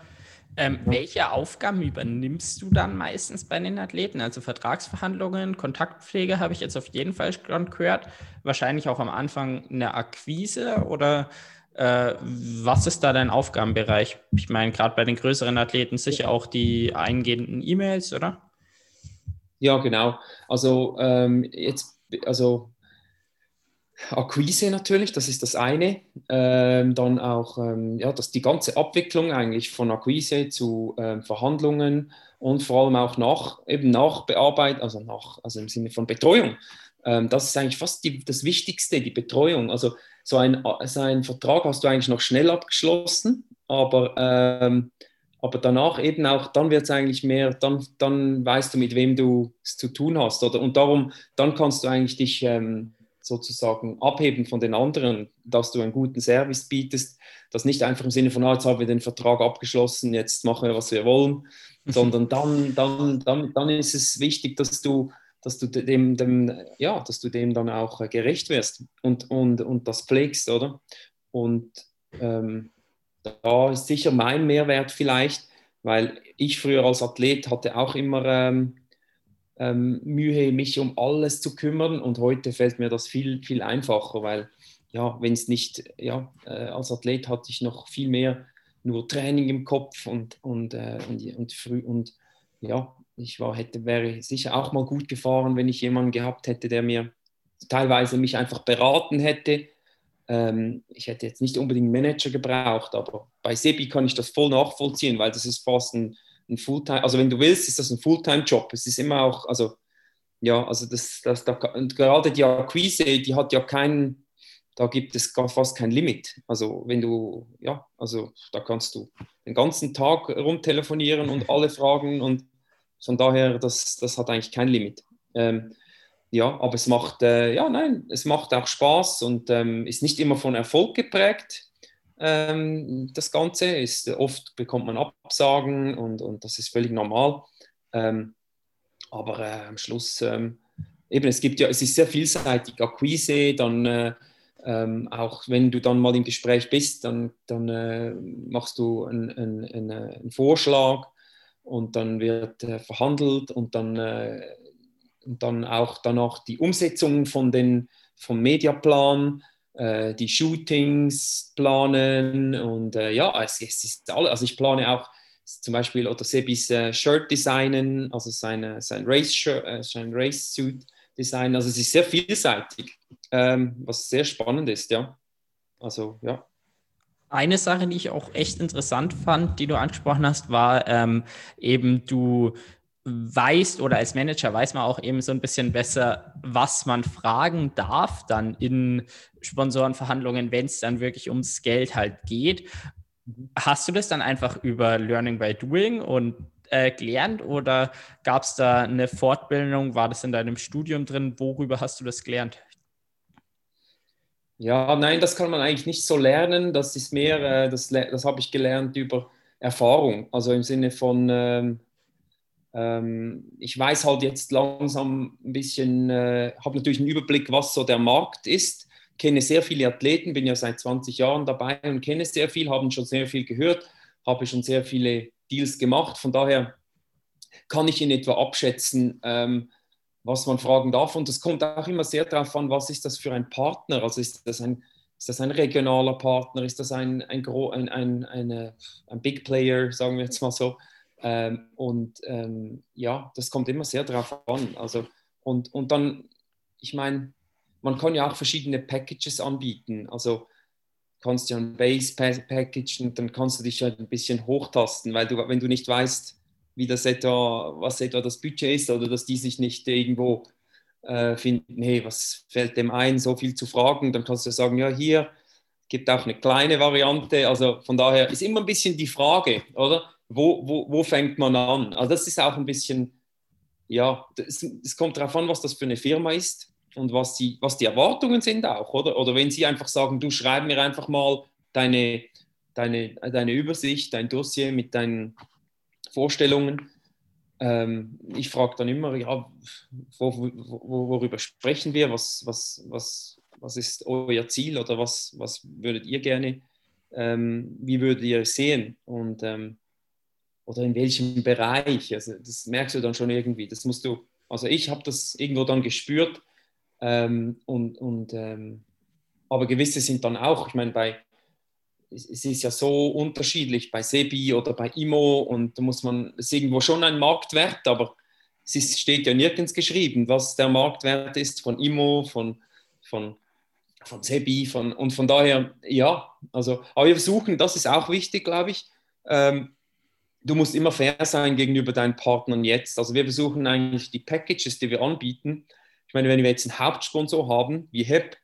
A: Ähm. Welche Aufgaben übernimmst du dann meistens bei den Athleten? Also Vertragsverhandlungen, Kontaktpflege habe ich jetzt auf jeden Fall schon gehört. Wahrscheinlich auch am Anfang eine Akquise oder äh, was ist da dein Aufgabenbereich? Ich meine, gerade bei den größeren Athleten sicher auch die eingehenden E-Mails, oder?
B: Ja, genau. Also ähm, jetzt, also Akquise natürlich, das ist das eine. Ähm, dann auch ähm, ja, das, die ganze Abwicklung eigentlich von Akquise zu ähm, Verhandlungen und vor allem auch nach, eben nach Bearbeitung, also, nach, also im Sinne von Betreuung. Ähm, das ist eigentlich fast die, das Wichtigste, die Betreuung. Also so ein, so ein Vertrag hast du eigentlich noch schnell abgeschlossen, aber, ähm, aber danach eben auch, dann wird es eigentlich mehr, dann, dann weißt du, mit wem du es zu tun hast. Oder? Und darum, dann kannst du eigentlich dich ähm, sozusagen abheben von den anderen, dass du einen guten Service bietest, das nicht einfach im Sinne von, ah, jetzt haben wir den Vertrag abgeschlossen, jetzt machen wir, was wir wollen, sondern dann, dann, dann, dann ist es wichtig, dass du, dass du dem, dem, ja, dass du dem dann auch gerecht wirst und, und, und das pflegst, oder? Und ähm, da ist sicher mein Mehrwert vielleicht, weil ich früher als Athlet hatte auch immer ähm, ähm, Mühe, mich um alles zu kümmern. Und heute fällt mir das viel, viel einfacher, weil ja, wenn es nicht, ja, äh, als Athlet hatte ich noch viel mehr nur Training im Kopf und, und, äh, und, und, früh, und ja, ich war, hätte, wäre sicher auch mal gut gefahren, wenn ich jemanden gehabt hätte, der mir teilweise mich einfach beraten hätte. Ähm, ich hätte jetzt nicht unbedingt einen Manager gebraucht, aber bei Sebi kann ich das voll nachvollziehen, weil das ist fast ein, ein Fulltime, also wenn du willst, ist das ein Fulltime-Job. Es ist immer auch, also ja, also das, das, da, und gerade die Akquise, die hat ja keinen, da gibt es fast kein Limit. Also wenn du, ja, also da kannst du den ganzen Tag rumtelefonieren und alle fragen und von daher, das, das hat eigentlich kein Limit. Ähm, ja, aber es macht, äh, ja, nein, es macht auch Spaß und ähm, ist nicht immer von Erfolg geprägt. Ähm, das Ganze ist, oft bekommt man Absagen und, und das ist völlig normal. Ähm, aber äh, am Schluss, ähm, eben, es gibt ja, es ist sehr vielseitig, Akquise, dann äh, ähm, auch wenn du dann mal im Gespräch bist, dann, dann äh, machst du einen, einen, einen, Vorschlag und dann wird äh, verhandelt und dann, äh, und dann auch danach die Umsetzung von den, vom Mediaplan, äh, die Shootings planen und äh, ja, es, es ist alles, also ich plane auch zum Beispiel oder Sebis äh, Shirt designen, also seine, sein Race-Suit sein Race designen, also es ist sehr vielseitig ähm, was sehr spannend ist, ja. Also, ja.
A: Eine Sache, die ich auch echt interessant fand, die du angesprochen hast, war ähm, eben, du weißt oder als Manager weiß man auch eben so ein bisschen besser, was man fragen darf dann in Sponsorenverhandlungen, wenn es dann wirklich ums Geld halt geht. Hast du das dann einfach über Learning by Doing und äh, gelernt oder gab es da eine Fortbildung? War das in deinem Studium drin? Worüber hast du das gelernt?
B: Ja, nein, das kann man eigentlich nicht so lernen. Das ist mehr, äh, das, das habe ich gelernt über Erfahrung. Also im Sinne von, ähm, ähm, ich weiß halt jetzt langsam ein bisschen, äh, habe natürlich einen Überblick, was so der Markt ist. Kenne sehr viele Athleten, bin ja seit 20 Jahren dabei und kenne sehr viel, haben schon sehr viel gehört, habe schon sehr viele Deals gemacht. Von daher kann ich in etwa abschätzen, ähm, was man fragen darf. Und es kommt auch immer sehr darauf an, was ist das für ein Partner? Also ist das ein, ist das ein regionaler Partner? Ist das ein, ein, ein, ein, eine, ein Big Player, sagen wir jetzt mal so? Ähm, und ähm, ja, das kommt immer sehr darauf an. Also, und, und dann, ich meine, man kann ja auch verschiedene Packages anbieten. Also kannst ja ein Base Package und dann kannst du dich halt ein bisschen hochtasten, weil du, wenn du nicht weißt, wie das etwa, was etwa das Budget ist oder dass die sich nicht irgendwo äh, finden, hey, was fällt dem ein, so viel zu fragen, dann kannst du sagen, ja, hier gibt auch eine kleine Variante. Also von daher ist immer ein bisschen die Frage, oder? Wo, wo, wo fängt man an? Also das ist auch ein bisschen, ja, es kommt darauf an, was das für eine Firma ist und was die, was die Erwartungen sind auch, oder? Oder wenn sie einfach sagen, du schreib mir einfach mal deine, deine, deine Übersicht, dein Dossier mit deinen Vorstellungen. Ähm, ich frage dann immer, ja, wo, wo, worüber sprechen wir? Was, was, was, was ist euer Ziel oder was, was würdet ihr gerne, ähm, wie würdet ihr es sehen? Und, ähm, oder in welchem Bereich? Also das merkst du dann schon irgendwie. Das musst du, also ich habe das irgendwo dann gespürt. Ähm, und, und ähm, aber gewisse sind dann auch, ich meine, bei es ist ja so unterschiedlich bei Sebi oder bei Imo und da muss man, es ist irgendwo schon ein Marktwert, aber es ist, steht ja nirgends geschrieben, was der Marktwert ist von Imo, von, von, von Sebi von, und von daher, ja, also, aber wir versuchen, das ist auch wichtig, glaube ich, ähm, du musst immer fair sein gegenüber deinen Partnern jetzt. Also wir versuchen eigentlich die Packages, die wir anbieten, ich meine, wenn wir jetzt einen Hauptsponsor haben, wie HEP,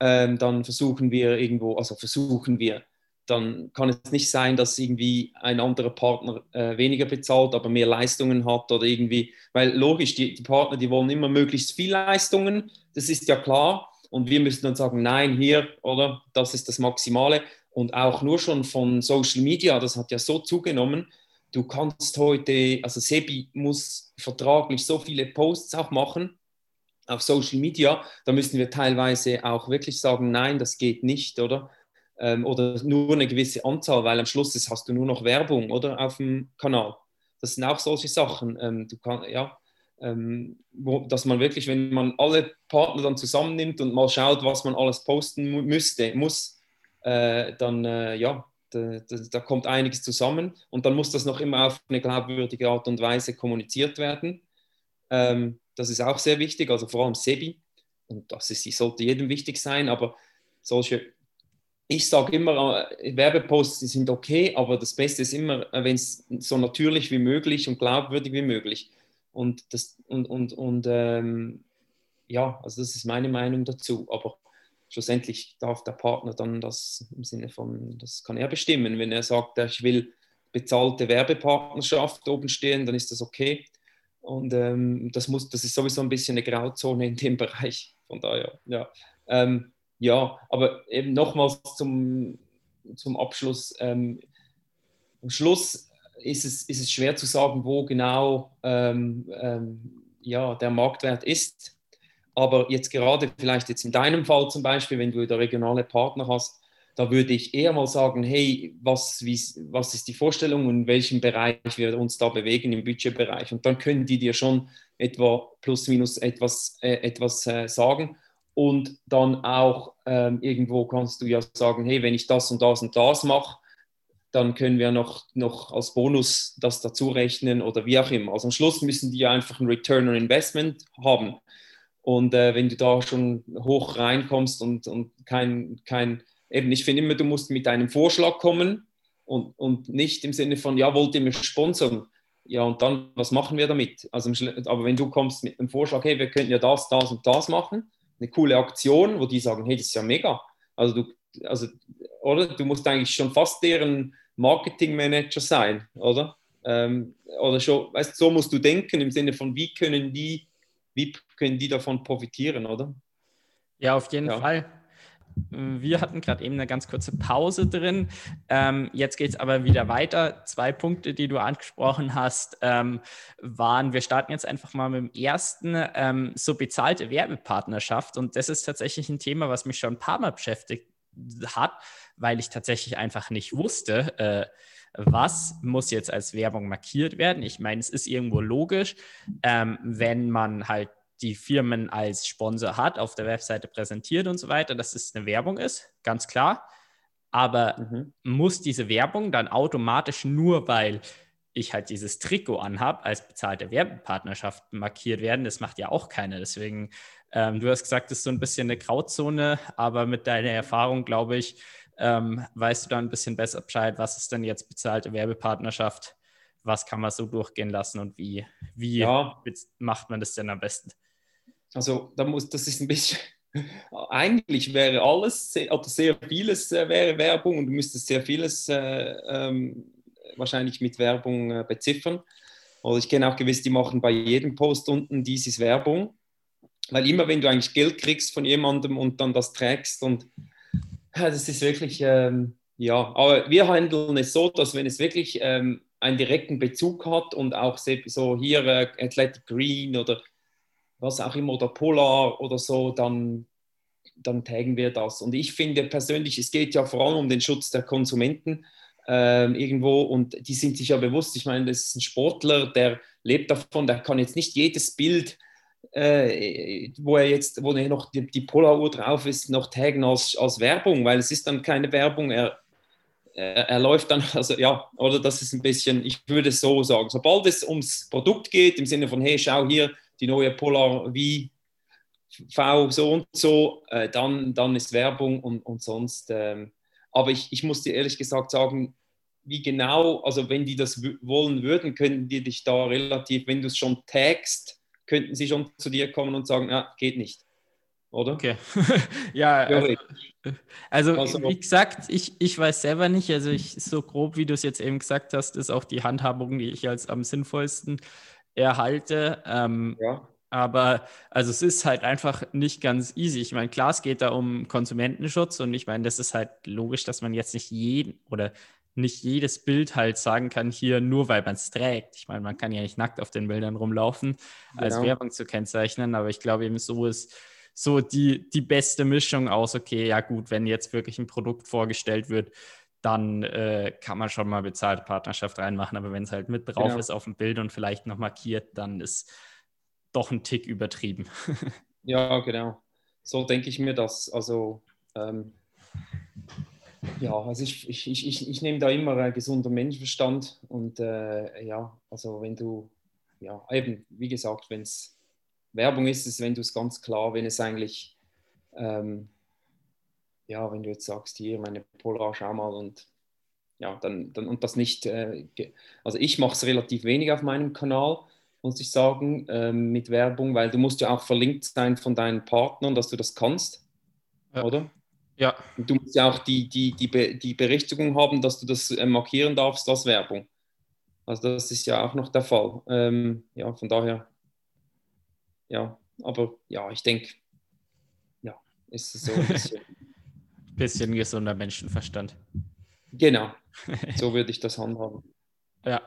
B: ähm, dann versuchen wir irgendwo, also versuchen wir, dann kann es nicht sein, dass irgendwie ein anderer Partner äh, weniger bezahlt, aber mehr Leistungen hat oder irgendwie, weil logisch, die, die, Partner, die wollen immer möglichst viel Leistungen, das ist ja klar. Und wir müssen dann sagen, nein, hier, oder, das ist das Maximale. Und auch nur schon von Social Media, das hat ja so zugenommen. Du kannst heute, also Sebi muss vertraglich so viele Posts auch machen auf Social Media, da müssen wir teilweise auch wirklich sagen, nein, das geht nicht, oder? ähm, oder nur eine gewisse Anzahl, weil am Schluss ist, hast du nur noch Werbung oder auf dem Kanal. Das sind auch solche Sachen. Ähm, du kann, ja, ähm, wo, dass man wirklich, wenn man alle Partner dann zusammennimmt und mal schaut, was man alles posten müsste, muss, äh, dann äh, ja, da, da, da, kommt einiges zusammen und dann muss das noch immer auf eine glaubwürdige Art und Weise kommuniziert werden. Ähm, das ist auch sehr wichtig, also vor allem SEBI. Und das ist, sollte jedem wichtig sein, aber solche ich sage immer, äh, Werbeposts sind okay, aber das Beste ist immer, äh, wenn es so natürlich wie möglich und glaubwürdig wie möglich. Und, das, und, und, und ähm, ja, also das ist meine Meinung dazu. Aber schlussendlich darf der Partner dann das im Sinne von, das kann er bestimmen. Wenn er sagt, ich will bezahlte Werbepartnerschaft oben stehen, dann ist das okay. Und ähm, das, muss, das ist sowieso ein bisschen eine Grauzone in dem Bereich. Von daher, ja. Ähm, ja, aber eben nochmals zum, zum Abschluss. Ähm, am Schluss ist es, ist es schwer zu sagen, wo genau ähm, ähm, ja, der Marktwert ist. Aber jetzt gerade vielleicht jetzt in deinem Fall zum Beispiel, wenn du da regionale Partner hast, da würde ich eher mal sagen, hey, was, wie, was ist die Vorstellung und in welchem Bereich wir uns da bewegen im Budgetbereich? Und dann können die dir schon etwa plus minus etwas, äh, etwas äh, sagen. Und dann auch ähm, irgendwo kannst du ja sagen, hey, wenn ich das und das und das mache, dann können wir noch, noch als Bonus das dazu rechnen oder wie auch immer. Also am Schluss müssen die ja einfach ein Return on Investment haben. Und äh, wenn du da schon hoch reinkommst und, und kein, kein eben, ich finde immer, du musst mit einem Vorschlag kommen und, und nicht im Sinne von, ja, wollt ihr mich sponsern? Ja, und dann, was machen wir damit? Also, aber wenn du kommst mit einem Vorschlag, hey, wir könnten ja das, das und das machen, eine coole Aktion, wo die sagen, hey, das ist ja mega. Also du, also, oder? Du musst eigentlich schon fast deren Marketingmanager sein, oder? Ähm, oder schon, weißt so musst du denken im Sinne von, wie können die, wie können die davon profitieren, oder?
A: Ja, auf jeden ja. Fall. Wir hatten gerade eben eine ganz kurze Pause drin. Ähm, jetzt geht es aber wieder weiter. Zwei Punkte, die du angesprochen hast, ähm, waren, wir starten jetzt einfach mal mit dem ersten, ähm, so bezahlte Werbepartnerschaft. Und das ist tatsächlich ein Thema, was mich schon ein paar Mal beschäftigt hat, weil ich tatsächlich einfach nicht wusste, äh, was muss jetzt als Werbung markiert werden. Ich meine, es ist irgendwo logisch, ähm, wenn man halt die Firmen als Sponsor hat, auf der Webseite präsentiert und so weiter, dass es eine Werbung ist, ganz klar. Aber mhm. muss diese Werbung dann automatisch nur, weil ich halt dieses Trikot anhabe, als bezahlte Werbepartnerschaft markiert werden? Das macht ja auch keiner. Deswegen, ähm, du hast gesagt, das ist so ein bisschen eine Grauzone, aber mit deiner Erfahrung, glaube ich, ähm, weißt du da ein bisschen besser Bescheid, was ist denn jetzt bezahlte Werbepartnerschaft? Was kann man so durchgehen lassen und wie, wie ja. macht man das denn am besten?
B: Also da muss, das ist ein bisschen, eigentlich wäre alles oder sehr vieles äh, wäre Werbung und du müsstest sehr vieles äh, ähm, wahrscheinlich mit Werbung äh, beziffern. Oder ich kenne auch gewisse, die machen bei jedem Post unten dieses Werbung, weil immer wenn du eigentlich Geld kriegst von jemandem und dann das trägst und das ist wirklich, ähm, ja, aber wir handeln es so, dass wenn es wirklich ähm, einen direkten Bezug hat und auch so hier äh, Athletic Green oder was auch immer, oder Polar oder so, dann, dann taggen wir das. Und ich finde persönlich, es geht ja vor allem um den Schutz der Konsumenten äh, irgendwo und die sind sich ja bewusst, ich meine, das ist ein Sportler, der lebt davon, der kann jetzt nicht jedes Bild, äh, wo er jetzt, wo er noch die, die Polar-Uhr drauf ist, noch taggen als, als Werbung, weil es ist dann keine Werbung, er, er, läuft dann, also ja, oder das ist ein bisschen, ich würde es so sagen, sobald es ums Produkt geht, im Sinne von, hey, schau hier, die neue Polar V, V so und so, äh, dann, dann ist Werbung und, und sonst. Ähm, aber ich, ich muss dir ehrlich gesagt sagen, wie genau, also wenn die das wollen würden, könnten die dich da relativ, wenn du es schon tagst, könnten sie schon zu dir kommen und sagen, ja, geht nicht. Oder?
A: Okay. ja, also, also, also, wie gesagt, ich, ich weiß selber nicht, also ich so grob, wie du es jetzt eben gesagt hast, ist auch die Handhabung, die ich als am sinnvollsten erhalte. Ähm, ja. Aber also es ist halt einfach nicht ganz easy. Ich meine, klar, es geht da um Konsumentenschutz und ich meine, das ist halt logisch, dass man jetzt nicht jeden oder nicht jedes Bild halt sagen kann, hier nur weil man es trägt. Ich meine, man kann ja nicht nackt auf den Bildern rumlaufen, genau. als Werbung zu kennzeichnen, aber ich glaube eben so ist so die, die beste Mischung aus, okay, ja gut, wenn jetzt wirklich ein Produkt vorgestellt wird, dann äh, kann man schon mal bezahlte Partnerschaft reinmachen. Aber wenn es halt mit drauf genau. ist auf dem Bild und vielleicht noch markiert, dann ist doch ein Tick übertrieben.
B: ja, genau. So denke ich mir das. Also, ähm, ja, also ich, ich, ich, ich, nehme da immer einen gesunden Menschenverstand und äh, ja, also wenn du, ja, eben, wie gesagt, wenn es Werbung ist, ist, wenn du es ganz klar, wenn es eigentlich ähm, ja, wenn du jetzt sagst, hier meine Polar, schau mal und ja, dann, dann und das nicht, äh, also ich mache es relativ wenig auf meinem Kanal, muss ich sagen, äh, mit Werbung, weil du musst ja auch verlinkt sein von deinen Partnern, dass du das kannst. ja. oder?
A: Ja.
B: Und du musst ja auch die, die, die, die Berichtigung haben, dass du das äh, markieren darfst als Werbung. Also das ist ja auch noch der Fall. Ähm, ja, von daher, ja, aber ja, ich denke, ja, ist es so ein bisschen.
A: bisschen gesunder Menschenverstand.
B: Genau, so würde ich das handhaben.
A: Ja.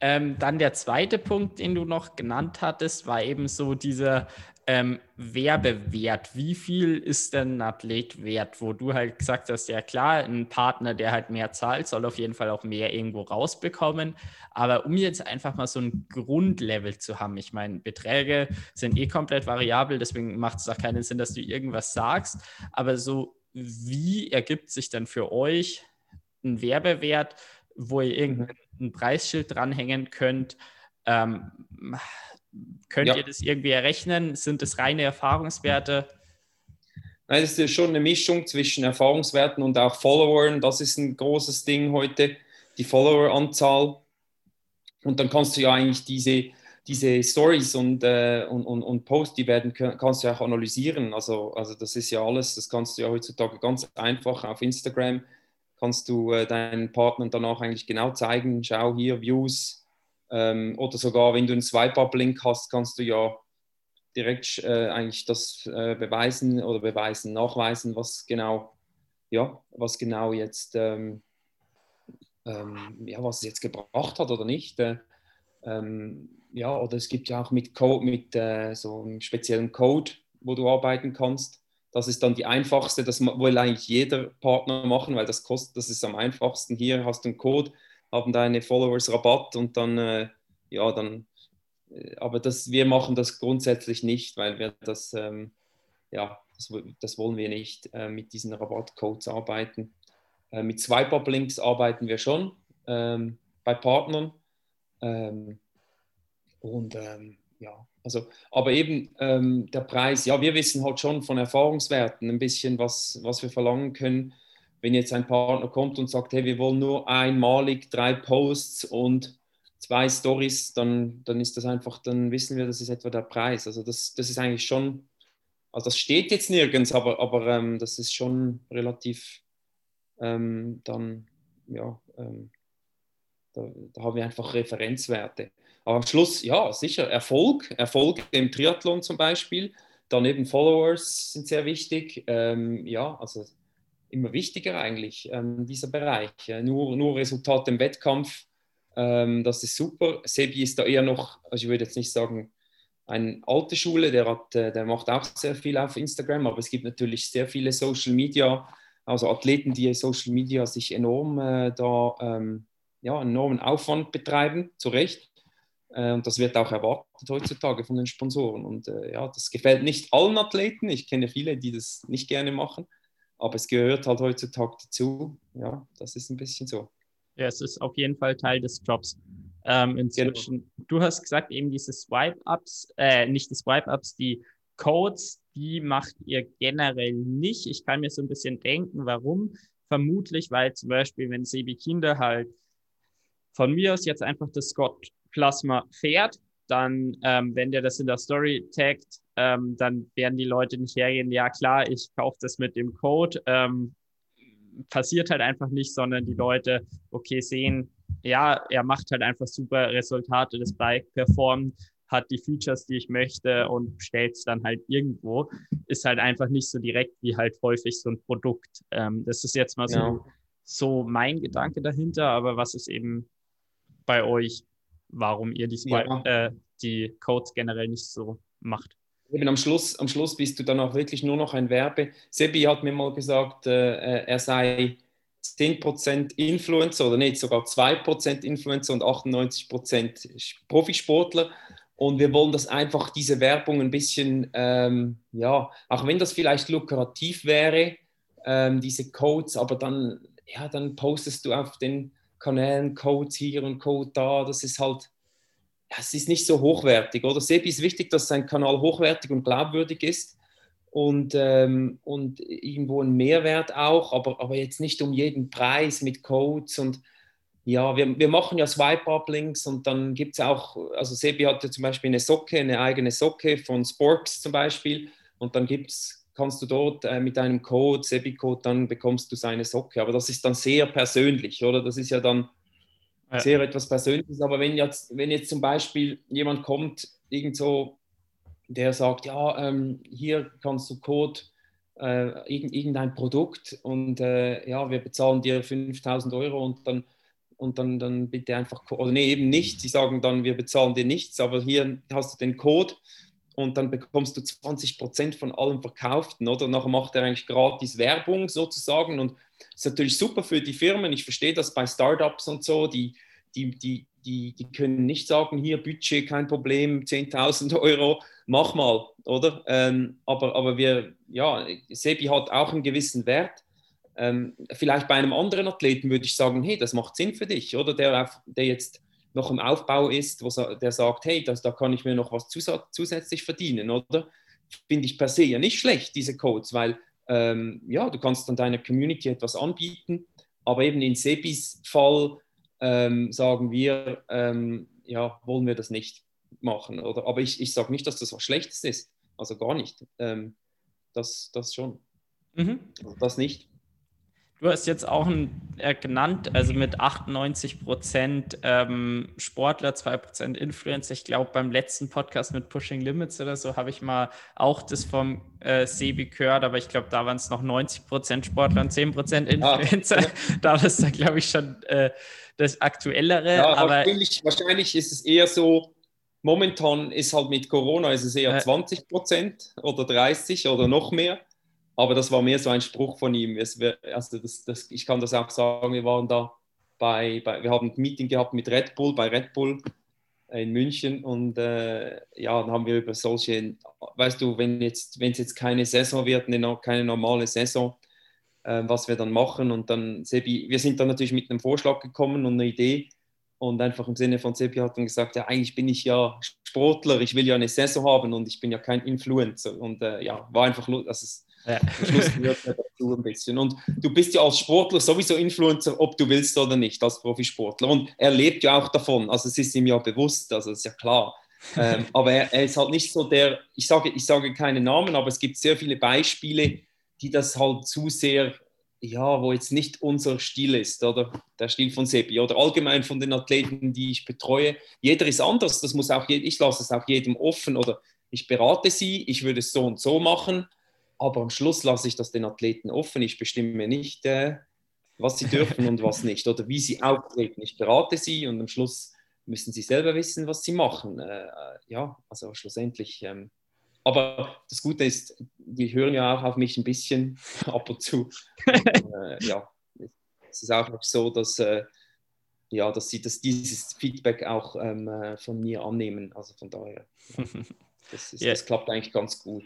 A: Ähm, dann der zweite Punkt, den du noch genannt hattest, war eben so dieser ähm, Werbewert. Wie viel ist denn ein Athlet wert? Wo du halt gesagt hast, ja klar, ein Partner, der halt mehr zahlt, soll auf jeden Fall auch mehr irgendwo rausbekommen. Aber um jetzt einfach mal so ein Grundlevel zu haben, ich meine, Beträge sind eh komplett variabel, deswegen macht es auch keinen Sinn, dass du irgendwas sagst. Aber so, wie ergibt sich dann für euch ein Werbewert? wo ihr irgendein mhm. Preisschild dranhängen könnt. Ähm, könnt ja. ihr das irgendwie errechnen? Sind das reine Erfahrungswerte?
B: Nein, das ist schon eine Mischung zwischen Erfahrungswerten und auch Followern. Das ist ein großes Ding heute, die Followeranzahl. Und dann kannst du ja eigentlich diese, diese Stories und, äh, und, und, und Posts, die werden, kannst du auch analysieren. Also, also das ist ja alles, das kannst du ja heutzutage ganz einfach auf Instagram kannst du äh, deinen Partnern danach eigentlich genau zeigen, schau hier, Views. Ähm, oder sogar, wenn du einen Swipe-Up-Link hast, kannst du ja direkt äh, eigentlich das äh, beweisen oder beweisen, nachweisen, was genau, ja, was genau jetzt, ähm, ähm, ja, was es jetzt gebracht hat oder nicht. Äh, ähm, ja, oder es gibt ja auch mit Code, mit äh, so einem speziellen Code, wo du arbeiten kannst. Das ist dann die einfachste, das will eigentlich jeder Partner machen, weil das kostet, das ist am einfachsten. Hier hast du einen Code, haben deine Followers Rabatt und dann, äh, ja, dann, äh, aber das, wir machen das grundsätzlich nicht, weil wir das, ähm, ja, das, das, wollen wir nicht äh, mit diesen Rabattcodes arbeiten. Äh, mit Swipe-Up-Links arbeiten wir schon ähm, bei Partnern. Ähm, und ähm, ja, also, aber eben ähm, der Preis, ja, wir wissen halt schon von Erfahrungswerten ein bisschen, was, was wir verlangen können. Wenn jetzt ein Partner kommt und sagt, hey, wir wollen nur einmalig drei Posts und zwei Stories, dann, dann ist das einfach, dann wissen wir, das ist etwa der Preis. Also das, das ist eigentlich schon, also das steht jetzt nirgends, aber, aber ähm, das ist schon relativ ähm, dann, ja, ähm, da, da haben wir einfach Referenzwerte. Aber am Schluss, ja, sicher, Erfolg, Erfolg im Triathlon zum Beispiel. Dann eben Followers sind sehr wichtig. Ähm, ja, also immer wichtiger eigentlich, ähm, dieser Bereich. Nur, nur Resultat im Wettkampf, ähm, das ist super. Sebi ist da eher noch, also ich würde jetzt nicht sagen, eine alte Schule, der, hat, äh, der macht auch sehr viel auf Instagram, aber es gibt natürlich sehr viele Social Media, also Athleten, die Social Media sich enorm äh, da ähm, ja, enormen Aufwand betreiben, zu Recht. Äh, und das wird auch erwartet heutzutage von den Sponsoren. Und äh, ja, das gefällt nicht allen Athleten. Ich kenne viele, die das nicht gerne machen. Aber es gehört halt heutzutage dazu. Ja, das ist ein bisschen so.
A: Ja, es ist auf jeden Fall Teil des Jobs. Ähm, inzwischen. Genau. Du hast gesagt, eben diese Swipe-Ups, äh, nicht die Swipe-Ups, die Codes, die macht ihr generell nicht. Ich kann mir so ein bisschen denken, warum. Vermutlich, weil zum Beispiel, wenn Sebi Kinder halt von mir aus jetzt einfach das Scott Plasma fährt, dann, ähm, wenn der das in der Story taggt, ähm, dann werden die Leute nicht hergehen, ja klar, ich kaufe das mit dem Code. Ähm, passiert halt einfach nicht, sondern die Leute, okay, sehen, ja, er macht halt einfach super Resultate, das Bike performt, hat die Features, die ich möchte und stellt es dann halt irgendwo. Ist halt einfach nicht so direkt wie halt häufig so ein Produkt. Ähm, das ist jetzt mal so, ja. so mein Gedanke dahinter, aber was ist eben bei euch warum ihr die, ja. äh, die Codes generell nicht so macht.
B: Eben am Schluss, am Schluss bist du dann auch wirklich nur noch ein Werbe. Sebi hat mir mal gesagt, äh, er sei 10% Influencer oder nicht, sogar 2% Influencer und 98% Profisportler. Und wir wollen das einfach, diese Werbung ein bisschen, ähm, ja, auch wenn das vielleicht lukrativ wäre, ähm, diese Codes, aber dann, ja, dann postest du auf den Kanälen, Codes hier und Code da. Das ist halt, ja, es ist nicht so hochwertig. Oder Sebi ist wichtig, dass sein Kanal hochwertig und glaubwürdig ist und, ähm, und irgendwo ein Mehrwert auch, aber, aber jetzt nicht um jeden Preis mit Codes und ja, wir, wir machen ja Swipe-Up-Links und dann gibt es auch, also Sebi hatte zum Beispiel eine Socke, eine eigene Socke von Sporks zum Beispiel und dann gibt es kannst du dort äh, mit deinem Code, Sebi-Code, dann bekommst du seine Socke. Aber das ist dann sehr persönlich, oder? Das ist ja dann ja. sehr etwas Persönliches. Aber wenn jetzt, wenn jetzt zum Beispiel jemand kommt, irgend so, der sagt, ja, ähm, hier kannst du Code, äh, irgendein Produkt und äh, ja, wir bezahlen dir 5000 Euro und dann und dann, dann bitte einfach, oder nee, eben nicht. Sie sagen dann, wir bezahlen dir nichts, aber hier hast du den Code und dann bekommst du 20 Prozent von allem Verkauften, oder? Nachher macht er eigentlich gratis Werbung sozusagen und ist natürlich super für die Firmen. Ich verstehe das bei Startups und so, die, die, die, die, die können nicht sagen, hier Budget, kein Problem, 10.000 Euro, mach mal, oder? Ähm, aber, aber wir, ja, Sebi hat auch einen gewissen Wert. Ähm, vielleicht bei einem anderen Athleten würde ich sagen, hey, das macht Sinn für dich, oder? Der, der jetzt noch im Aufbau ist, wo der sagt, hey, das, da kann ich mir noch was zusätzlich verdienen, oder? Finde ich per se ja nicht schlecht, diese Codes, weil ähm, ja, du kannst dann deiner Community etwas anbieten, aber eben in Sebis Fall ähm, sagen wir, ähm, ja, wollen wir das nicht machen, oder? Aber ich, ich sage nicht, dass das was Schlechtes ist, also gar nicht. Ähm, das, das schon. Mhm. Das nicht.
A: Du hast jetzt auch ein, äh, genannt, also mit 98 Prozent ähm, Sportler, 2 Prozent Influencer. Ich glaube, beim letzten Podcast mit Pushing Limits oder so habe ich mal auch das vom äh, Sebi gehört, aber ich glaube, da waren es noch 90 Prozent Sportler und 10 Prozent ah, Influencer. Ja. Da ist da, glaube ich, schon äh, das Aktuellere. Ja, aber
B: wahrscheinlich, wahrscheinlich ist es eher so, momentan ist halt mit Corona ist es eher 20 Prozent oder 30 oder noch mehr. Aber das war mehr so ein Spruch von ihm. Es, also das, das, ich kann das auch sagen, wir waren da bei, bei, wir haben ein Meeting gehabt mit Red Bull, bei Red Bull in München. Und äh, ja, dann haben wir über solche, weißt du, wenn jetzt, wenn es jetzt keine Saison wird, keine normale Saison, äh, was wir dann machen. Und dann Sebi, wir sind dann natürlich mit einem Vorschlag gekommen und einer Idee. Und einfach im Sinne von Sebi hat dann gesagt, ja, eigentlich bin ich ja Sportler, ich will ja eine Saison haben und ich bin ja kein Influencer. Und äh, ja, war einfach, also ja. Schluss gehört dazu ein bisschen. Und du bist ja als Sportler sowieso Influencer, ob du willst oder nicht, als Profisportler. Und er lebt ja auch davon, also es ist ihm ja bewusst, also ist ja klar. ähm, aber er, er, ist halt nicht so der, ich sage, ich sage keine Namen, aber es gibt sehr viele Beispiele, die das halt zu sehr, ja, wo jetzt nicht unser Stil ist, oder der Stil von Sebi oder allgemein von den Athleten, die ich betreue. Jeder ist anders, das muss auch, ich lasse es auch jedem offen oder ich berate sie, ich würde es so und so machen aber am Schluss lasse ich das den Athleten offen. Ich bestimme nicht, äh, was sie dürfen und was nicht oder wie sie auftreten. Ich berate sie und am Schluss müssen sie selber wissen, was sie machen. Äh, äh ja, also schlussendlich. Ähm, aber das Gute ist, die hören ja auch auf mich ein bisschen ab und zu. äh, ja, es ist auch so, dass, äh, ja, dass sie das, dieses Feedback auch ähm, äh, von mir annehmen. Also von daher, ja, das, ist, yeah. das klappt eigentlich ganz gut.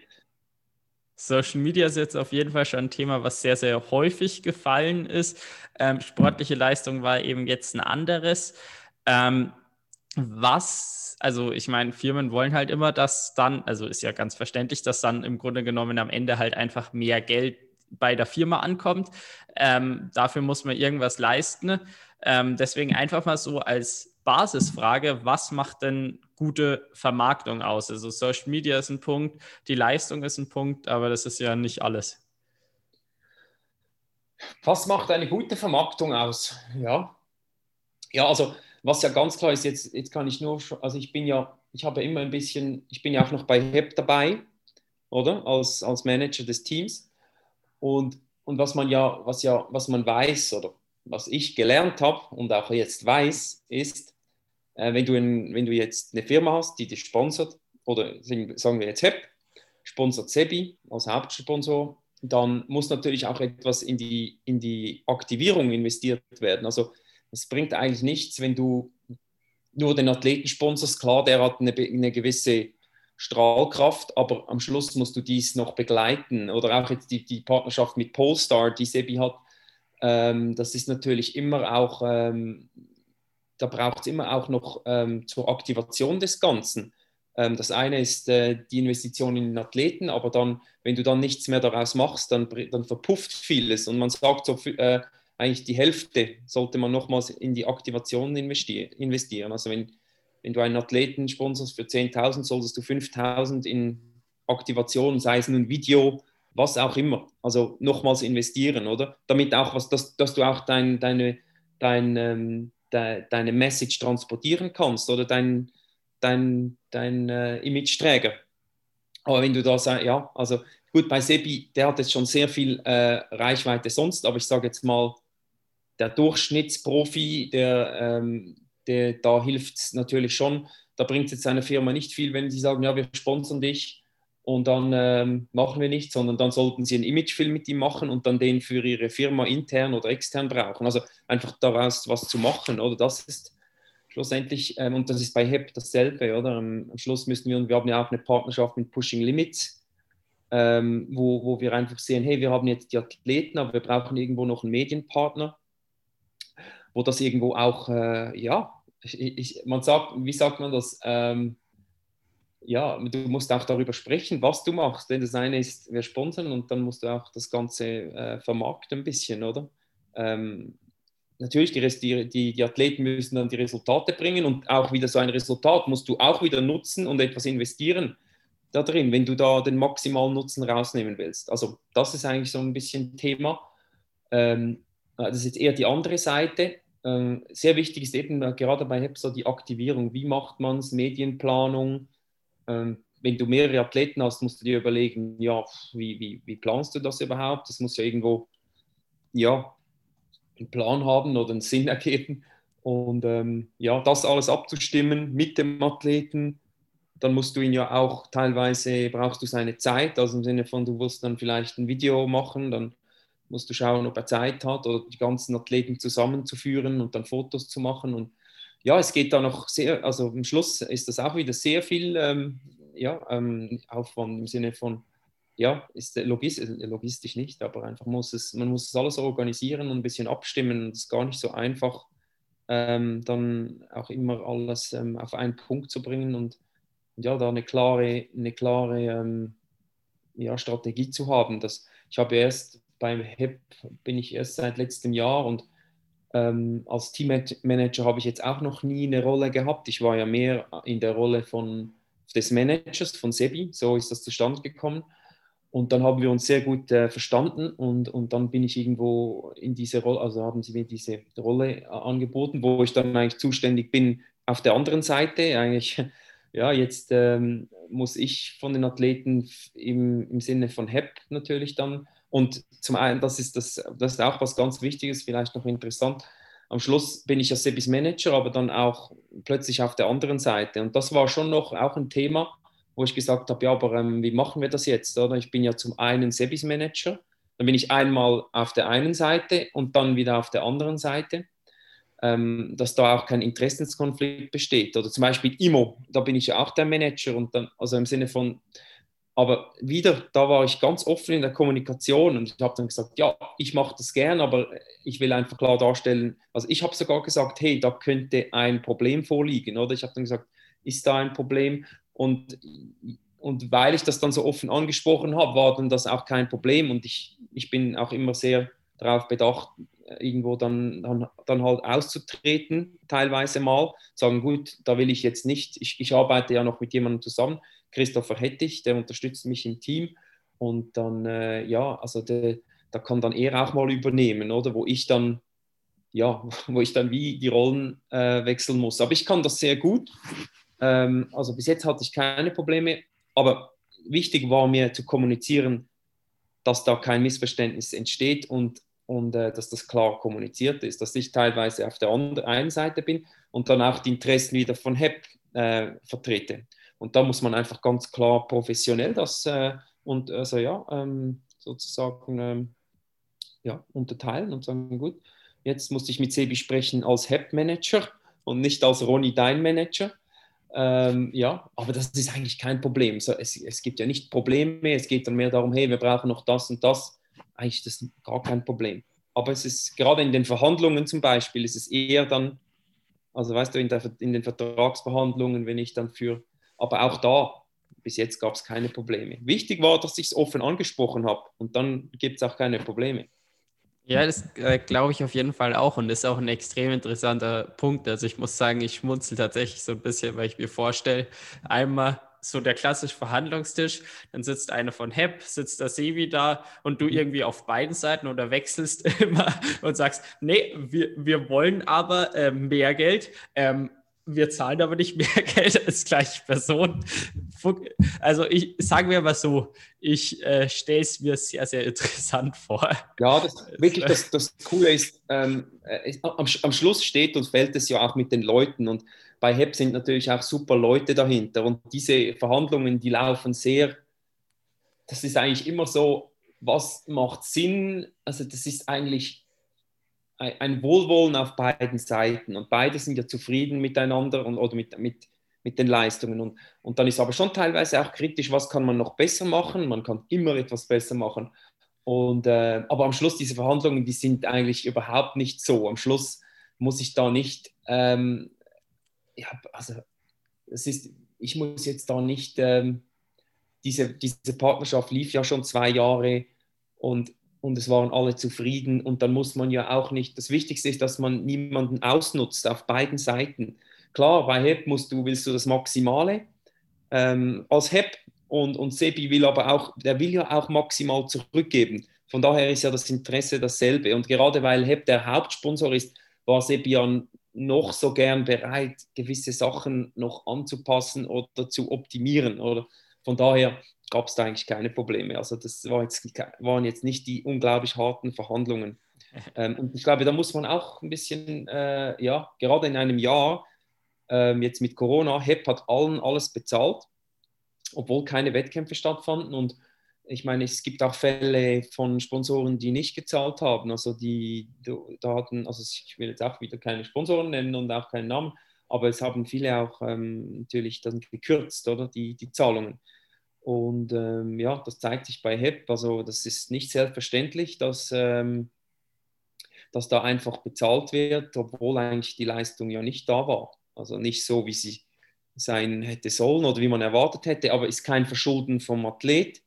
A: Social Media ist jetzt auf jeden Fall schon ein Thema, was sehr, sehr häufig gefallen ist. Ähm, sportliche Leistung war eben jetzt ein anderes. Ähm, was, also ich meine, Firmen wollen halt immer, dass dann, also ist ja ganz verständlich, dass dann im Grunde genommen am Ende halt einfach mehr Geld bei der Firma ankommt. Ähm, dafür muss man irgendwas leisten. Ähm, deswegen einfach mal so als Basisfrage, was macht denn gute Vermarktung aus? Also Social Media ist ein Punkt, die Leistung ist ein Punkt, aber das ist ja nicht alles.
B: Was macht eine gute Vermarktung aus? Ja, ja also was ja ganz klar ist, jetzt, jetzt kann ich nur, also ich bin ja, ich habe immer ein bisschen, ich bin ja auch noch bei HEP dabei, oder? Als, als Manager des Teams. Und, und was man ja, was ja, was man weiß oder was ich gelernt habe und auch jetzt weiß, ist, äh, wenn, du in, wenn du jetzt eine Firma hast, die dich sponsert, oder sagen wir jetzt HEP, sponsert Sebi als Hauptsponsor, dann muss natürlich auch etwas in die, in die Aktivierung investiert werden. Also es bringt eigentlich nichts, wenn du nur den Athleten sponsorst. Klar, der hat eine, eine gewisse Strahlkraft, aber am Schluss musst du dies noch begleiten. Oder auch jetzt die, die Partnerschaft mit Polestar, die Sebi hat, ähm, das ist natürlich immer auch, ähm, da braucht es immer auch noch ähm, zur Aktivation des Ganzen. Ähm, das eine ist äh, die Investition in den Athleten, aber dann, wenn du dann nichts mehr daraus machst, dann, dann verpufft vieles. Und man sagt so, äh, eigentlich die Hälfte sollte man nochmals in die Aktivation investieren. Also wenn, wenn du einen Athleten sponsorst für 10.000, solltest du 5.000 in Aktivation, sei es nun Video, was auch immer. Also nochmals investieren, oder? Damit auch was, dass, dass du auch dein, deine, dein, ähm, de, deine Message transportieren kannst oder dein, dein, dein äh, Image-Träger. Aber wenn du da sagst, ja, also gut, bei Sebi, der hat jetzt schon sehr viel äh, Reichweite sonst, aber ich sage jetzt mal, der Durchschnittsprofi, der, ähm, der da hilft es natürlich schon. Da bringt es jetzt seiner Firma nicht viel, wenn sie sagen, ja, wir sponsern dich und dann ähm, machen wir nichts, sondern dann sollten sie einen Imagefilm mit ihm machen und dann den für ihre Firma intern oder extern brauchen. Also einfach daraus was zu machen, oder das ist schlussendlich, ähm, und das ist bei HEP dasselbe, oder? Am, am, Schluss müssen wir, und wir haben ja auch eine Partnerschaft mit Pushing Limits, ähm, wo, wo wir einfach sehen, hey, wir haben jetzt die Athleten, aber wir brauchen irgendwo noch einen Medienpartner, wo das irgendwo auch, äh, ja, ich, man sagt, wie sagt man das? Ähm, ja, du musst auch darüber sprechen, was du machst. Denn das eine ist, wir sponsern und dann musst du auch das Ganze äh, vermarkten ein bisschen, oder? Ähm, natürlich, die, die, die Athleten müssen dann die Resultate bringen und auch wieder so ein Resultat musst du auch wieder nutzen und etwas investieren da drin, wenn du da den maximalen Nutzen rausnehmen willst. Also das ist eigentlich so ein bisschen Thema. Ähm, das ist jetzt eher die andere Seite. Ähm, sehr wichtig ist eben gerade bei HEP so die Aktivierung. Wie macht man es? Medienplanung. Ähm, wenn du mehrere Athleten hast, musst du dir überlegen, ja, wie, wie, wie planst du das überhaupt? Das muss ja irgendwo, ja, einen Plan haben oder einen Sinn ergeben. Und ähm, ja, das alles abzustimmen mit dem Athleten, dann musst du ihn ja auch teilweise, brauchst du seine Zeit, also im Sinne von, du willst dann vielleicht ein Video machen, dann musst du schauen, ob er Zeit hat oder die ganzen Athleten zusammenzuführen und dann Fotos zu machen. Und ja, es geht da noch sehr, also am Schluss ist das auch wieder sehr viel ähm, ja, ähm, Aufwand im Sinne von, ja, ist logistisch, logistisch nicht, aber einfach muss es, man muss es alles organisieren und ein bisschen abstimmen. Es ist gar nicht so einfach, ähm, dann auch immer alles ähm, auf einen Punkt zu bringen und, und ja, da eine klare, eine klare ähm, ja, Strategie zu haben. Das, ich habe erst beim HEP bin ich erst seit letztem Jahr und ähm, als Teammanager habe ich jetzt auch noch nie eine Rolle gehabt. Ich war ja mehr in der Rolle von, des Managers, von Sebi, so ist das zustande gekommen. Und dann haben wir uns sehr gut äh, verstanden und, und dann bin ich irgendwo in diese Rolle, also haben sie mir diese Rolle äh, angeboten, wo ich dann eigentlich zuständig bin auf der anderen Seite. Eigentlich, ja, jetzt ähm, muss ich von den Athleten im, im Sinne von HEP natürlich dann und zum einen, das ist, das, das ist auch was ganz Wichtiges, vielleicht noch interessant. Am Schluss bin ich ja Sebis Manager, aber dann auch plötzlich auf der anderen Seite. Und das war schon noch auch ein Thema, wo ich gesagt habe, ja, aber ähm, wie machen wir das jetzt? Oder? Ich bin ja zum einen Sebis Manager, dann bin ich einmal auf der einen Seite und dann wieder auf der anderen Seite, ähm, dass da auch kein Interessenskonflikt besteht. Oder zum Beispiel IMO, da bin ich ja auch der Manager und dann, also im Sinne von, aber wieder, da war ich ganz offen in der Kommunikation und ich habe dann gesagt, ja, ich mache das gern, aber ich will einfach klar darstellen, also ich habe sogar gesagt, hey, da könnte ein Problem vorliegen, oder? Ich habe dann gesagt, ist da ein Problem? Und, und weil ich das dann so offen angesprochen habe, war dann das auch kein Problem und ich, ich bin auch immer sehr darauf bedacht, irgendwo dann, dann, dann halt auszutreten, teilweise mal, sagen, gut, da will ich jetzt nicht, ich, ich arbeite ja noch mit jemandem zusammen, Christopher Hettich, der unterstützt mich im Team. Und dann, äh, ja, also der, da kann dann er auch mal übernehmen, oder? Wo ich dann, ja, wo ich dann wie die Rollen äh, wechseln muss. Aber ich kann das sehr gut. Ähm, also bis jetzt hatte ich keine Probleme. Aber wichtig war mir zu kommunizieren, dass da kein Missverständnis entsteht und, und äh, dass das klar kommuniziert ist, dass ich teilweise auf der einen Seite bin und dann auch die Interessen wieder von HEP äh, vertrete. Und da muss man einfach ganz klar professionell das äh, und also ja, ähm, sozusagen ähm, ja, unterteilen und sagen, gut, jetzt musste ich mit Sebi sprechen als HEP-Manager und nicht als Ronny, dein Manager. Ähm, ja, aber das ist eigentlich kein Problem. So, es, es gibt ja nicht Probleme, es geht dann mehr darum, hey, wir brauchen noch das und das. Eigentlich ist das gar kein Problem. Aber es ist gerade in den Verhandlungen zum Beispiel, ist es eher dann, also weißt du, in, der, in den Vertragsverhandlungen, wenn ich dann für aber auch da, bis jetzt gab es keine Probleme. Wichtig war, dass ich es offen angesprochen habe und dann gibt es auch keine Probleme.
A: Ja, das äh, glaube ich auf jeden Fall auch und ist auch ein extrem interessanter Punkt. Also ich muss sagen, ich schmunzel tatsächlich so ein bisschen, weil ich mir vorstelle, einmal so der klassische Verhandlungstisch. Dann sitzt einer von HEP, sitzt der Sevi da und du mhm. irgendwie auf beiden Seiten oder wechselst immer und sagst, nee, wir, wir wollen aber äh, mehr Geld. Ähm, wir zahlen aber nicht mehr Geld als gleiche Person. Also ich sage mir mal so, ich äh, stelle es mir sehr, sehr interessant vor.
B: Ja, das, wirklich das, das Coole ist, ähm, äh, am, am Schluss steht und fällt es ja auch mit den Leuten und bei HEP sind natürlich auch super Leute dahinter und diese Verhandlungen, die laufen sehr, das ist eigentlich immer so, was macht Sinn? Also das ist eigentlich ein Wohlwollen auf beiden Seiten und beide sind ja zufrieden miteinander und, oder mit, mit, mit den Leistungen. Und, und dann ist aber schon teilweise auch kritisch, was kann man noch besser machen? Man kann immer etwas besser machen. Und, äh, aber am Schluss, diese Verhandlungen, die sind eigentlich überhaupt nicht so. Am Schluss muss ich da nicht, ähm, ja, also es ist, ich muss jetzt da nicht, ähm, diese, diese Partnerschaft lief ja schon zwei Jahre und und es waren alle zufrieden. Und dann muss man ja auch nicht, das Wichtigste ist, dass man niemanden ausnutzt auf beiden Seiten. Klar, bei HEP musst du, willst du das Maximale ähm, als HEP und, und Sebi will aber auch, der will ja auch maximal zurückgeben. Von daher ist ja das Interesse dasselbe. Und gerade weil HEP der Hauptsponsor ist, war Sebi ja noch so gern bereit, gewisse Sachen noch anzupassen oder zu optimieren. Oder von daher gab es da eigentlich keine Probleme. Also das war jetzt, waren jetzt nicht die unglaublich harten Verhandlungen. Ähm, und ich glaube, da muss man auch ein bisschen, äh, ja, gerade in einem Jahr, ähm, jetzt mit Corona, HEP hat allen alles bezahlt, obwohl keine Wettkämpfe stattfanden. Und ich meine, es gibt auch Fälle von Sponsoren, die nicht gezahlt haben. Also die da hatten, also ich will jetzt auch wieder keine Sponsoren nennen und auch keinen Namen, aber es haben viele auch ähm, natürlich dann gekürzt, oder die, die Zahlungen. Und ähm, ja, das zeigt sich bei HEP. Also das ist nicht selbstverständlich, dass, ähm, dass da einfach bezahlt wird, obwohl eigentlich die Leistung ja nicht da war. Also nicht so, wie sie sein hätte sollen oder wie man erwartet hätte, aber ist kein Verschulden vom Athlet.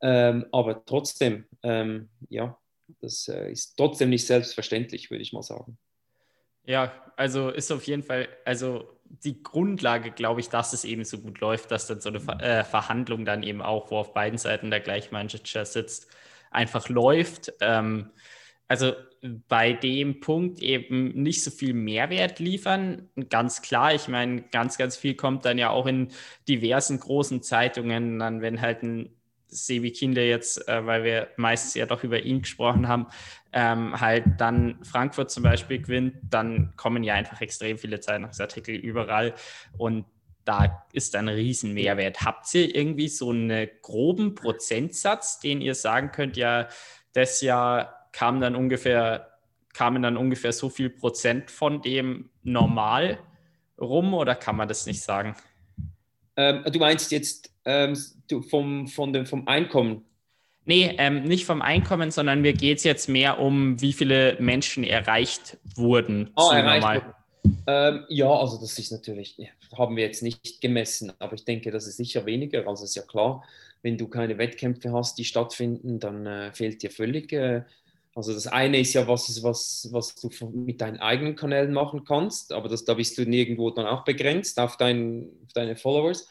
B: Ähm, aber trotzdem, ähm, ja, das äh, ist trotzdem nicht selbstverständlich, würde ich mal sagen.
A: Ja, also ist auf jeden Fall, also die Grundlage, glaube ich, dass es eben so gut läuft, dass dann so eine Ver äh, Verhandlung dann eben auch, wo auf beiden Seiten der Gleichmanager sitzt, einfach läuft. Ähm, also bei dem Punkt eben nicht so viel Mehrwert liefern. Ganz klar, ich meine, ganz, ganz viel kommt dann ja auch in diversen großen Zeitungen, dann wenn halt ein Sebi Kinder jetzt, äh, weil wir meistens ja doch über ihn gesprochen haben, ähm, halt dann Frankfurt zum Beispiel gewinnt, dann kommen ja einfach extrem viele Zeitungsartikel überall und da ist ein riesen Mehrwert. Habt ihr irgendwie so einen groben Prozentsatz, den ihr sagen könnt, ja, das Jahr kam dann ungefähr, kamen dann ungefähr so viel Prozent von dem normal rum oder kann man das nicht sagen?
B: Ähm, du meinst jetzt ähm, vom, von dem, vom Einkommen?
A: Nee, ähm, nicht vom Einkommen, sondern mir geht es jetzt mehr um, wie viele Menschen erreicht wurden.
B: Oh, erreicht wurden. Ähm, ja, also das ist natürlich, haben wir jetzt nicht gemessen, aber ich denke, das ist sicher weniger. Also ist ja klar, wenn du keine Wettkämpfe hast, die stattfinden, dann äh, fehlt dir völlig. Äh, also das eine ist ja was, was, was du mit deinen eigenen Kanälen machen kannst, aber das, da bist du nirgendwo dann auch begrenzt auf, dein, auf deine Followers.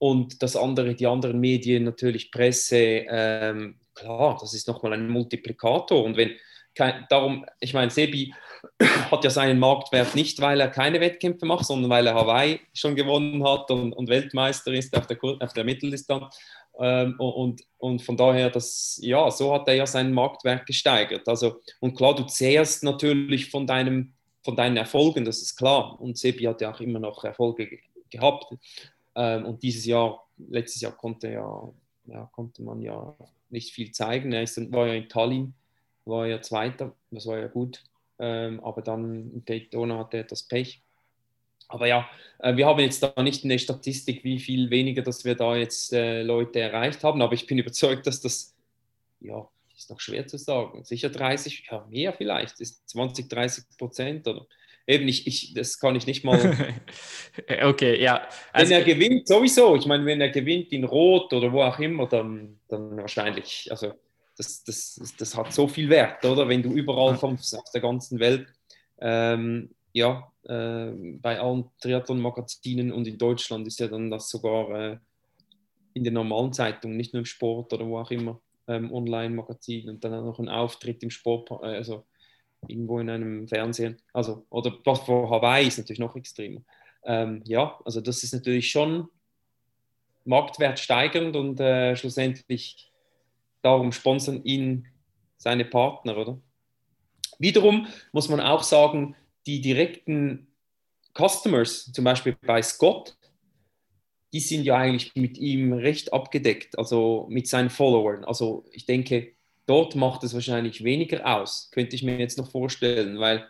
B: Und das andere, die anderen Medien, natürlich Presse, ähm, klar, das ist nochmal ein Multiplikator. Und wenn kein, darum, ich meine, Sebi hat ja seinen Marktwert nicht, weil er keine Wettkämpfe macht, sondern weil er Hawaii schon gewonnen hat und, und Weltmeister ist auf der, auf der Mitteldistanz. Ähm, und, und von daher, das, ja, so hat er ja seinen Marktwert gesteigert. Also, und klar, du zehrst natürlich von, deinem, von deinen Erfolgen, das ist klar. Und Sebi hat ja auch immer noch Erfolge gehabt. Ähm, und dieses Jahr, letztes Jahr konnte, ja, ja, konnte man ja nicht viel zeigen. Er ist, war ja in Tallinn, war ja Zweiter, das war ja gut. Ähm, aber dann in Daytona hatte er etwas Pech. Aber ja, äh, wir haben jetzt da nicht eine Statistik, wie viel weniger, dass wir da jetzt äh, Leute erreicht haben. Aber ich bin überzeugt, dass das, ja, ist noch schwer zu sagen. Sicher 30, ja, mehr vielleicht, ist 20, 30 Prozent oder eben, ich, ich, das kann ich nicht mal.
A: okay, ja.
B: Also, wenn er gewinnt, sowieso. Ich meine, wenn er gewinnt in Rot oder wo auch immer, dann, dann wahrscheinlich. Also, das, das, das hat so viel Wert, oder? Wenn du überall kommst auf der ganzen Welt. Ähm, ja, äh, bei allen Triathlon-Magazinen und in Deutschland ist ja dann das sogar äh, in den normalen Zeitungen, nicht nur im Sport oder wo auch immer, ähm, Online-Magazin und dann auch noch ein Auftritt im Sport, äh, also irgendwo in einem Fernsehen. Also, oder was vor Hawaii ist natürlich noch extremer. Ähm, ja, also das ist natürlich schon Marktwert steigernd und äh, schlussendlich darum sponsern ihn seine Partner, oder? Wiederum muss man auch sagen, die direkten Customers, zum Beispiel bei Scott, die sind ja eigentlich mit ihm recht abgedeckt, also mit seinen Followern. Also ich denke, dort macht es wahrscheinlich weniger aus, könnte ich mir jetzt noch vorstellen, weil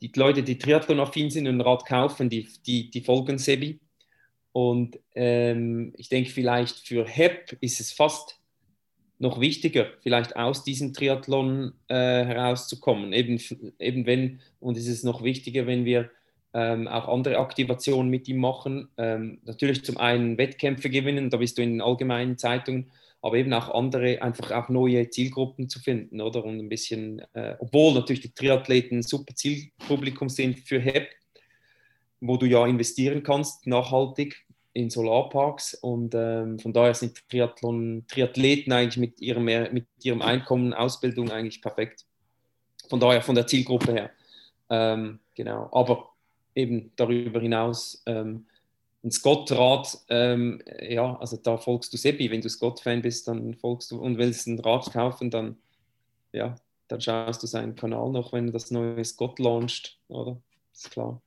B: die Leute, die Triathlon-affin sind und ein Rad kaufen, die, die, die folgen Sebi. Und ähm, ich denke, vielleicht für HEP ist es fast noch wichtiger, vielleicht aus diesem Triathlon äh, herauszukommen. Eben, eben wenn, und es ist noch wichtiger, wenn wir ähm, auch andere Aktivationen mit ihm machen. Ähm, natürlich zum einen Wettkämpfe gewinnen, da bist du in den allgemeinen Zeitungen, aber eben auch andere, einfach auch neue Zielgruppen zu finden, oder? Und ein bisschen, äh, obwohl natürlich die Triathleten super Zielpublikum sind für HEP, wo du ja investieren kannst, nachhaltig in Solarparks und ähm, von daher sind Triathlon, Triathleten eigentlich mit ihrem, mit ihrem Einkommen, Ausbildung eigentlich perfekt. Von daher, von der Zielgruppe her. Ähm, genau, aber eben darüber hinaus ähm, ein Scott-Rad, ähm, ja, also da folgst du Seppi. Wenn du Scott-Fan bist, dann folgst du und willst ein Rad kaufen, dann, ja, dann schaust du seinen Kanal noch, wenn das neue Scott launcht, oder? Ist klar.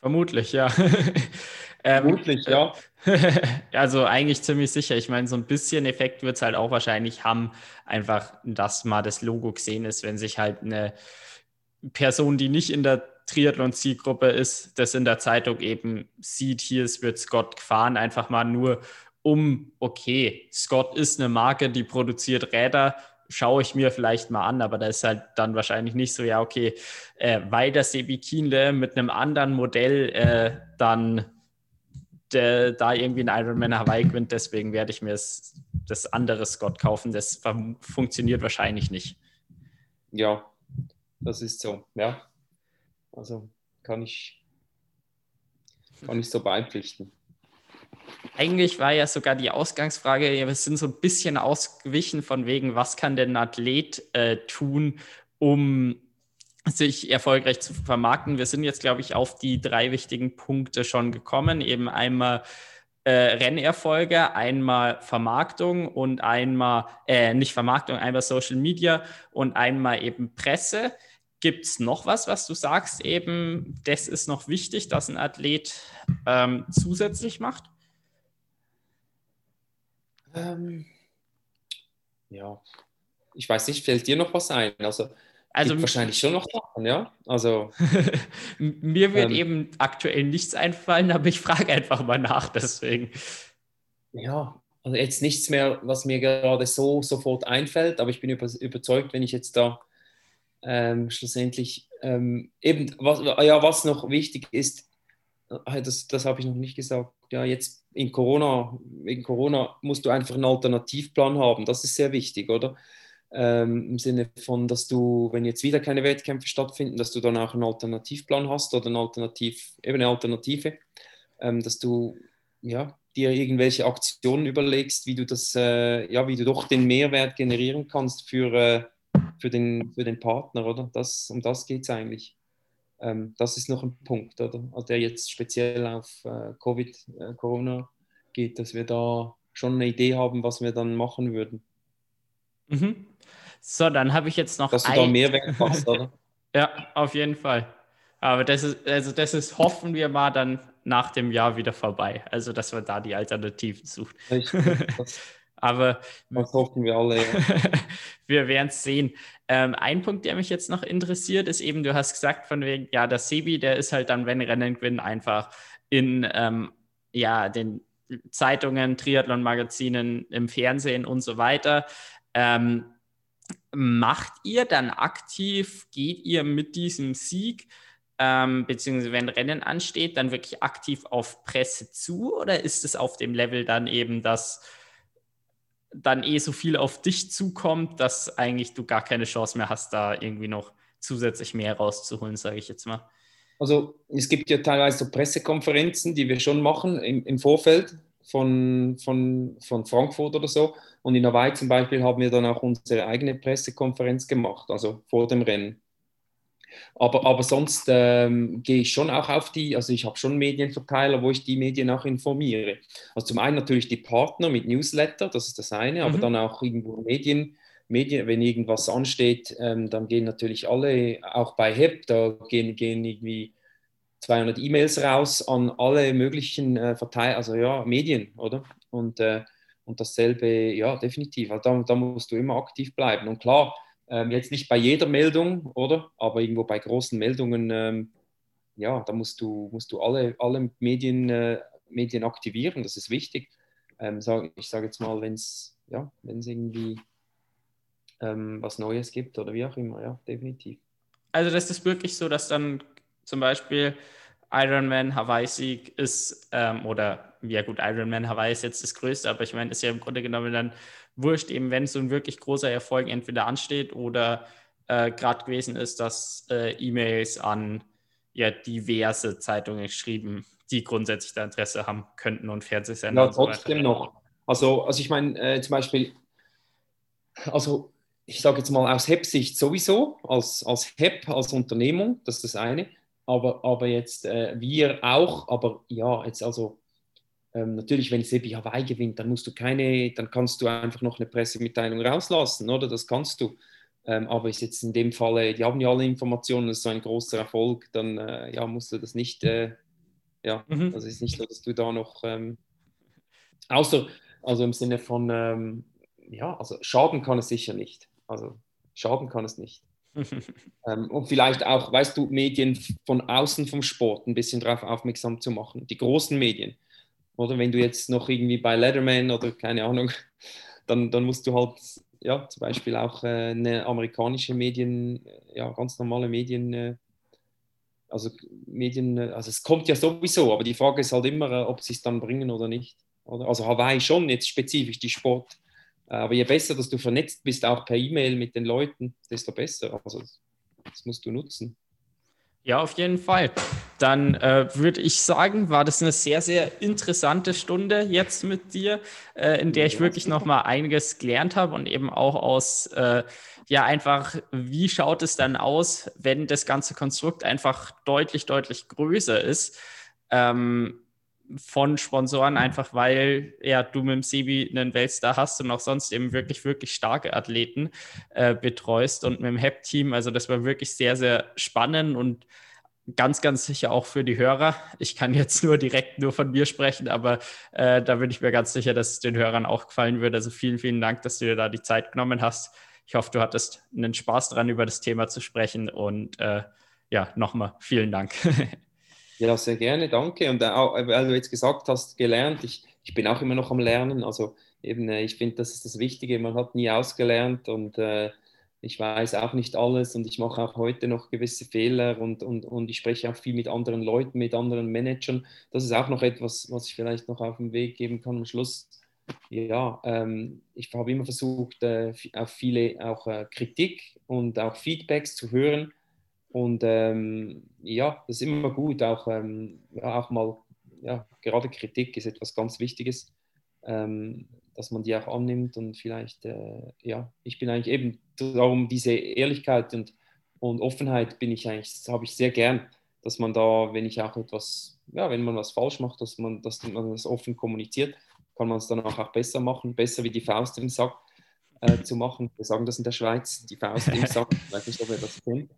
A: Vermutlich, ja.
B: ähm, Vermutlich, ja.
A: also eigentlich ziemlich sicher. Ich meine, so ein bisschen Effekt wird es halt auch wahrscheinlich haben, einfach, dass mal das Logo gesehen ist, wenn sich halt eine Person, die nicht in der Triathlon-Zielgruppe ist, das in der Zeitung eben sieht, hier wird Scott gefahren, einfach mal nur um, okay, Scott ist eine Marke, die produziert Räder, schaue ich mir vielleicht mal an, aber da ist halt dann wahrscheinlich nicht so, ja, okay, äh, weil das Sebi Kienle mit einem anderen Modell äh, dann der, da irgendwie ein Ironman Hawaii gewinnt, deswegen werde ich mir das, das andere Scott kaufen. Das funktioniert wahrscheinlich nicht.
B: Ja, das ist so, ja. Also kann ich, kann ich so beipflichten.
A: Eigentlich war ja sogar die Ausgangsfrage, wir sind so ein bisschen ausgewichen von wegen, was kann denn ein Athlet äh, tun, um sich erfolgreich zu vermarkten. Wir sind jetzt, glaube ich, auf die drei wichtigen Punkte schon gekommen. Eben einmal äh, Rennerfolge, einmal Vermarktung und einmal, äh, nicht Vermarktung, einmal Social Media und einmal eben Presse. Gibt es noch was, was du sagst, eben, das ist noch wichtig, dass ein Athlet ähm, zusätzlich macht?
B: Ähm, ja, ich weiß nicht, fällt dir noch was ein? Also, also wahrscheinlich schon noch Sachen, ja. Also
A: mir wird ähm, eben aktuell nichts einfallen, aber ich frage einfach mal nach, deswegen.
B: Ja, also jetzt nichts mehr, was mir gerade so sofort einfällt, aber ich bin überzeugt, wenn ich jetzt da ähm, schlussendlich ähm, eben, was, ja, was noch wichtig ist, äh, das, das habe ich noch nicht gesagt, ja, jetzt in Corona, wegen Corona musst du einfach einen Alternativplan haben, das ist sehr wichtig, oder? Ähm, Im Sinne von, dass du, wenn jetzt wieder keine Wettkämpfe stattfinden, dass du dann auch einen Alternativplan hast oder eine, Alternativ, eben eine Alternative, ähm, dass du ja, dir irgendwelche Aktionen überlegst, wie du das, äh, ja, wie du doch den Mehrwert generieren kannst für, äh, für den, für den Partner, oder? Das, um das geht es eigentlich. Ähm, das ist noch ein Punkt, oder? Also der jetzt speziell auf äh, Covid, äh, Corona geht, dass wir da schon eine Idee haben, was wir dann machen würden.
A: Mhm. So, dann habe ich jetzt noch.
B: Dass du ein... da mehr wegpasst, oder?
A: ja, auf jeden Fall. Aber das ist, also das ist, hoffen wir mal, dann nach dem Jahr wieder vorbei. Also, dass man da die Alternativen sucht. Das, Aber
B: das hoffen wir alle. Ja.
A: wir werden es sehen. Ähm, ein Punkt, der mich jetzt noch interessiert, ist eben, du hast gesagt, von wegen, ja, der Sebi, der ist halt dann, wenn Rennen gewinnen, einfach in ähm, ja, den Zeitungen, Triathlon-Magazinen, im Fernsehen und so weiter. Ähm, macht ihr dann aktiv, geht ihr mit diesem Sieg, ähm, beziehungsweise wenn Rennen ansteht, dann wirklich aktiv auf Presse zu oder ist es auf dem Level dann eben, dass dann eh so viel auf dich zukommt, dass eigentlich du gar keine Chance mehr hast, da irgendwie noch zusätzlich mehr rauszuholen, sage ich jetzt mal.
B: Also es gibt ja teilweise so Pressekonferenzen, die wir schon machen im, im Vorfeld von, von, von Frankfurt oder so. Und in Hawaii zum Beispiel haben wir dann auch unsere eigene Pressekonferenz gemacht, also vor dem Rennen. Aber, aber sonst ähm, gehe ich schon auch auf die, also ich habe schon Medienverteiler, wo ich die Medien auch informiere. Also zum einen natürlich die Partner mit Newsletter, das ist das eine, mhm. aber dann auch irgendwo Medien, Medien, wenn irgendwas ansteht, ähm, dann gehen natürlich alle, auch bei HEP, da gehen, gehen irgendwie 200 E-Mails raus an alle möglichen äh, Verteiler, also ja, Medien, oder? Und, äh, und dasselbe, ja, definitiv. Also da, da musst du immer aktiv bleiben. Und klar, ähm, jetzt nicht bei jeder Meldung, oder? Aber irgendwo bei großen Meldungen, ähm, ja, da musst du, musst du alle, alle Medien, äh, Medien aktivieren, das ist wichtig. Ähm, sag, ich sage jetzt mal, wenn es ja, irgendwie ähm, was Neues gibt oder wie auch immer, ja, definitiv.
A: Also das ist wirklich so, dass dann zum Beispiel Ironman Hawaii-Sieg ist, ähm, oder ja gut, Ironman Hawaii ist jetzt das Größte, aber ich meine, ist ja im Grunde genommen dann wurscht, eben wenn so ein wirklich großer Erfolg entweder ansteht oder äh, gerade gewesen ist, dass äh, E-Mails an ja, diverse Zeitungen geschrieben, die grundsätzlich da Interesse haben könnten und Fernsehsender.
B: Ja, trotzdem so noch. Also, also ich meine, äh, zum Beispiel, also ich sage jetzt mal aus HEP-Sicht sowieso, als, als HEP, als Unternehmung, das ist das eine, aber, aber jetzt äh, wir auch, aber ja, jetzt also ähm, natürlich, wenn Sebi Hawaii gewinnt, dann musst du keine, dann kannst du einfach noch eine Pressemitteilung rauslassen, oder? Das kannst du. Ähm, aber ist jetzt in dem Falle, die haben ja alle Informationen, das ist so ein großer Erfolg, dann äh, ja, musst du das nicht, äh, ja, mhm. also ist nicht so, dass du da noch, ähm, außer, also im Sinne von, ähm, ja, also schaden kann es sicher nicht. Also schaden kann es nicht. Ähm, und vielleicht auch, weißt du, Medien von außen vom Sport ein bisschen darauf aufmerksam zu machen, die großen Medien. Oder wenn du jetzt noch irgendwie bei Letterman oder keine Ahnung, dann, dann musst du halt ja, zum Beispiel auch äh, eine amerikanische Medien, äh, ja, ganz normale Medien, äh, also Medien, äh, also es kommt ja sowieso, aber die Frage ist halt immer, äh, ob sie es dann bringen oder nicht. Oder? Also Hawaii schon jetzt spezifisch die Sport. Aber je besser, dass du vernetzt bist, auch per E-Mail mit den Leuten, desto besser. Also das musst du nutzen.
A: Ja, auf jeden Fall. Dann äh, würde ich sagen, war das eine sehr, sehr interessante Stunde jetzt mit dir, äh, in der ich wirklich noch mal einiges gelernt habe und eben auch aus, äh, ja, einfach, wie schaut es dann aus, wenn das ganze Konstrukt einfach deutlich, deutlich größer ist. Ähm, von Sponsoren, einfach weil ja, du mit dem Sebi einen Weltstar hast und auch sonst eben wirklich, wirklich starke Athleten äh, betreust und mit dem HEP-Team. Also das war wirklich sehr, sehr spannend und ganz, ganz sicher auch für die Hörer. Ich kann jetzt nur direkt nur von mir sprechen, aber äh, da bin ich mir ganz sicher, dass es den Hörern auch gefallen wird. Also vielen, vielen Dank, dass du dir da die Zeit genommen hast. Ich hoffe, du hattest einen Spaß dran, über das Thema zu sprechen und äh, ja, nochmal vielen Dank.
B: Ja, sehr gerne, danke. Und auch, weil du jetzt gesagt hast, gelernt, ich, ich bin auch immer noch am Lernen. Also eben, äh, ich finde, das ist das Wichtige. Man hat nie ausgelernt und äh, ich weiß auch nicht alles und ich mache auch heute noch gewisse Fehler und, und, und ich spreche auch viel mit anderen Leuten, mit anderen Managern. Das ist auch noch etwas, was ich vielleicht noch auf den Weg geben kann am Schluss. Ja, ähm, ich habe immer versucht, äh, auf viele auch äh, Kritik und auch Feedbacks zu hören und ähm, ja, das ist immer gut, auch, ähm, auch mal, ja, gerade Kritik ist etwas ganz Wichtiges, ähm, dass man die auch annimmt und vielleicht, äh, ja, ich bin eigentlich eben darum, diese Ehrlichkeit und, und Offenheit bin ich eigentlich, habe ich sehr gern, dass man da, wenn ich auch etwas, ja, wenn man was falsch macht, dass man, dass man das offen kommuniziert, kann man es dann auch, auch besser machen, besser wie die Faust im Sack äh, zu machen. Wir sagen das in der Schweiz, die Faust im Sack, ich weiß nicht, ob ihr das kennt.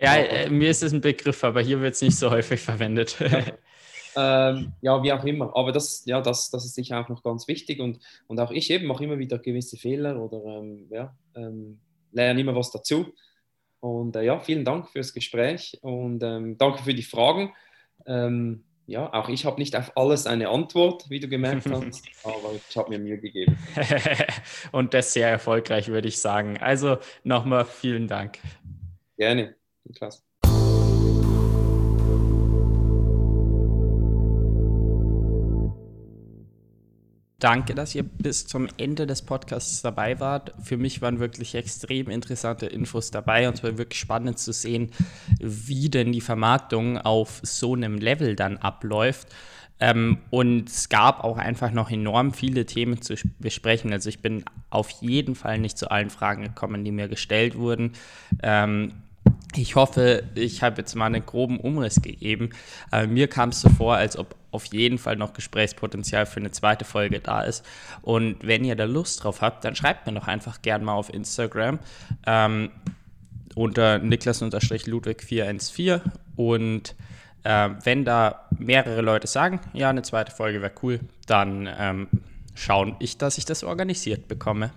A: Ja, äh, mir ist es ein Begriff, aber hier wird es nicht so häufig verwendet.
B: ähm, ja, wie auch immer. Aber das, ja, das, das ist sicher auch noch ganz wichtig. Und, und auch ich eben mache immer wieder gewisse Fehler oder ähm, ja, ähm, lerne immer was dazu. Und äh, ja, vielen Dank fürs Gespräch und ähm, danke für die Fragen. Ja, auch ich habe nicht auf alles eine Antwort, wie du gemerkt hast, aber ich habe mir Mühe gegeben.
A: und das sehr erfolgreich, würde ich sagen. Also nochmal vielen Dank.
B: Gerne. Klasse.
A: Danke, dass ihr bis zum Ende des Podcasts dabei wart. Für mich waren wirklich extrem interessante Infos dabei und es war wirklich spannend zu sehen, wie denn die Vermarktung auf so einem Level dann abläuft. Ähm, und es gab auch einfach noch enorm viele Themen zu besprechen. Also ich bin auf jeden Fall nicht zu allen Fragen gekommen, die mir gestellt wurden. Ähm, ich hoffe, ich habe jetzt mal einen groben Umriss gegeben. Aber mir kam es so vor, als ob auf jeden Fall noch Gesprächspotenzial für eine zweite Folge da ist. Und wenn ihr da Lust drauf habt, dann schreibt mir doch einfach gern mal auf Instagram ähm, unter niklas-ludwig414 und äh, wenn da mehrere Leute sagen, ja, eine zweite Folge wäre cool, dann ähm, schaue ich, dass ich das organisiert bekomme.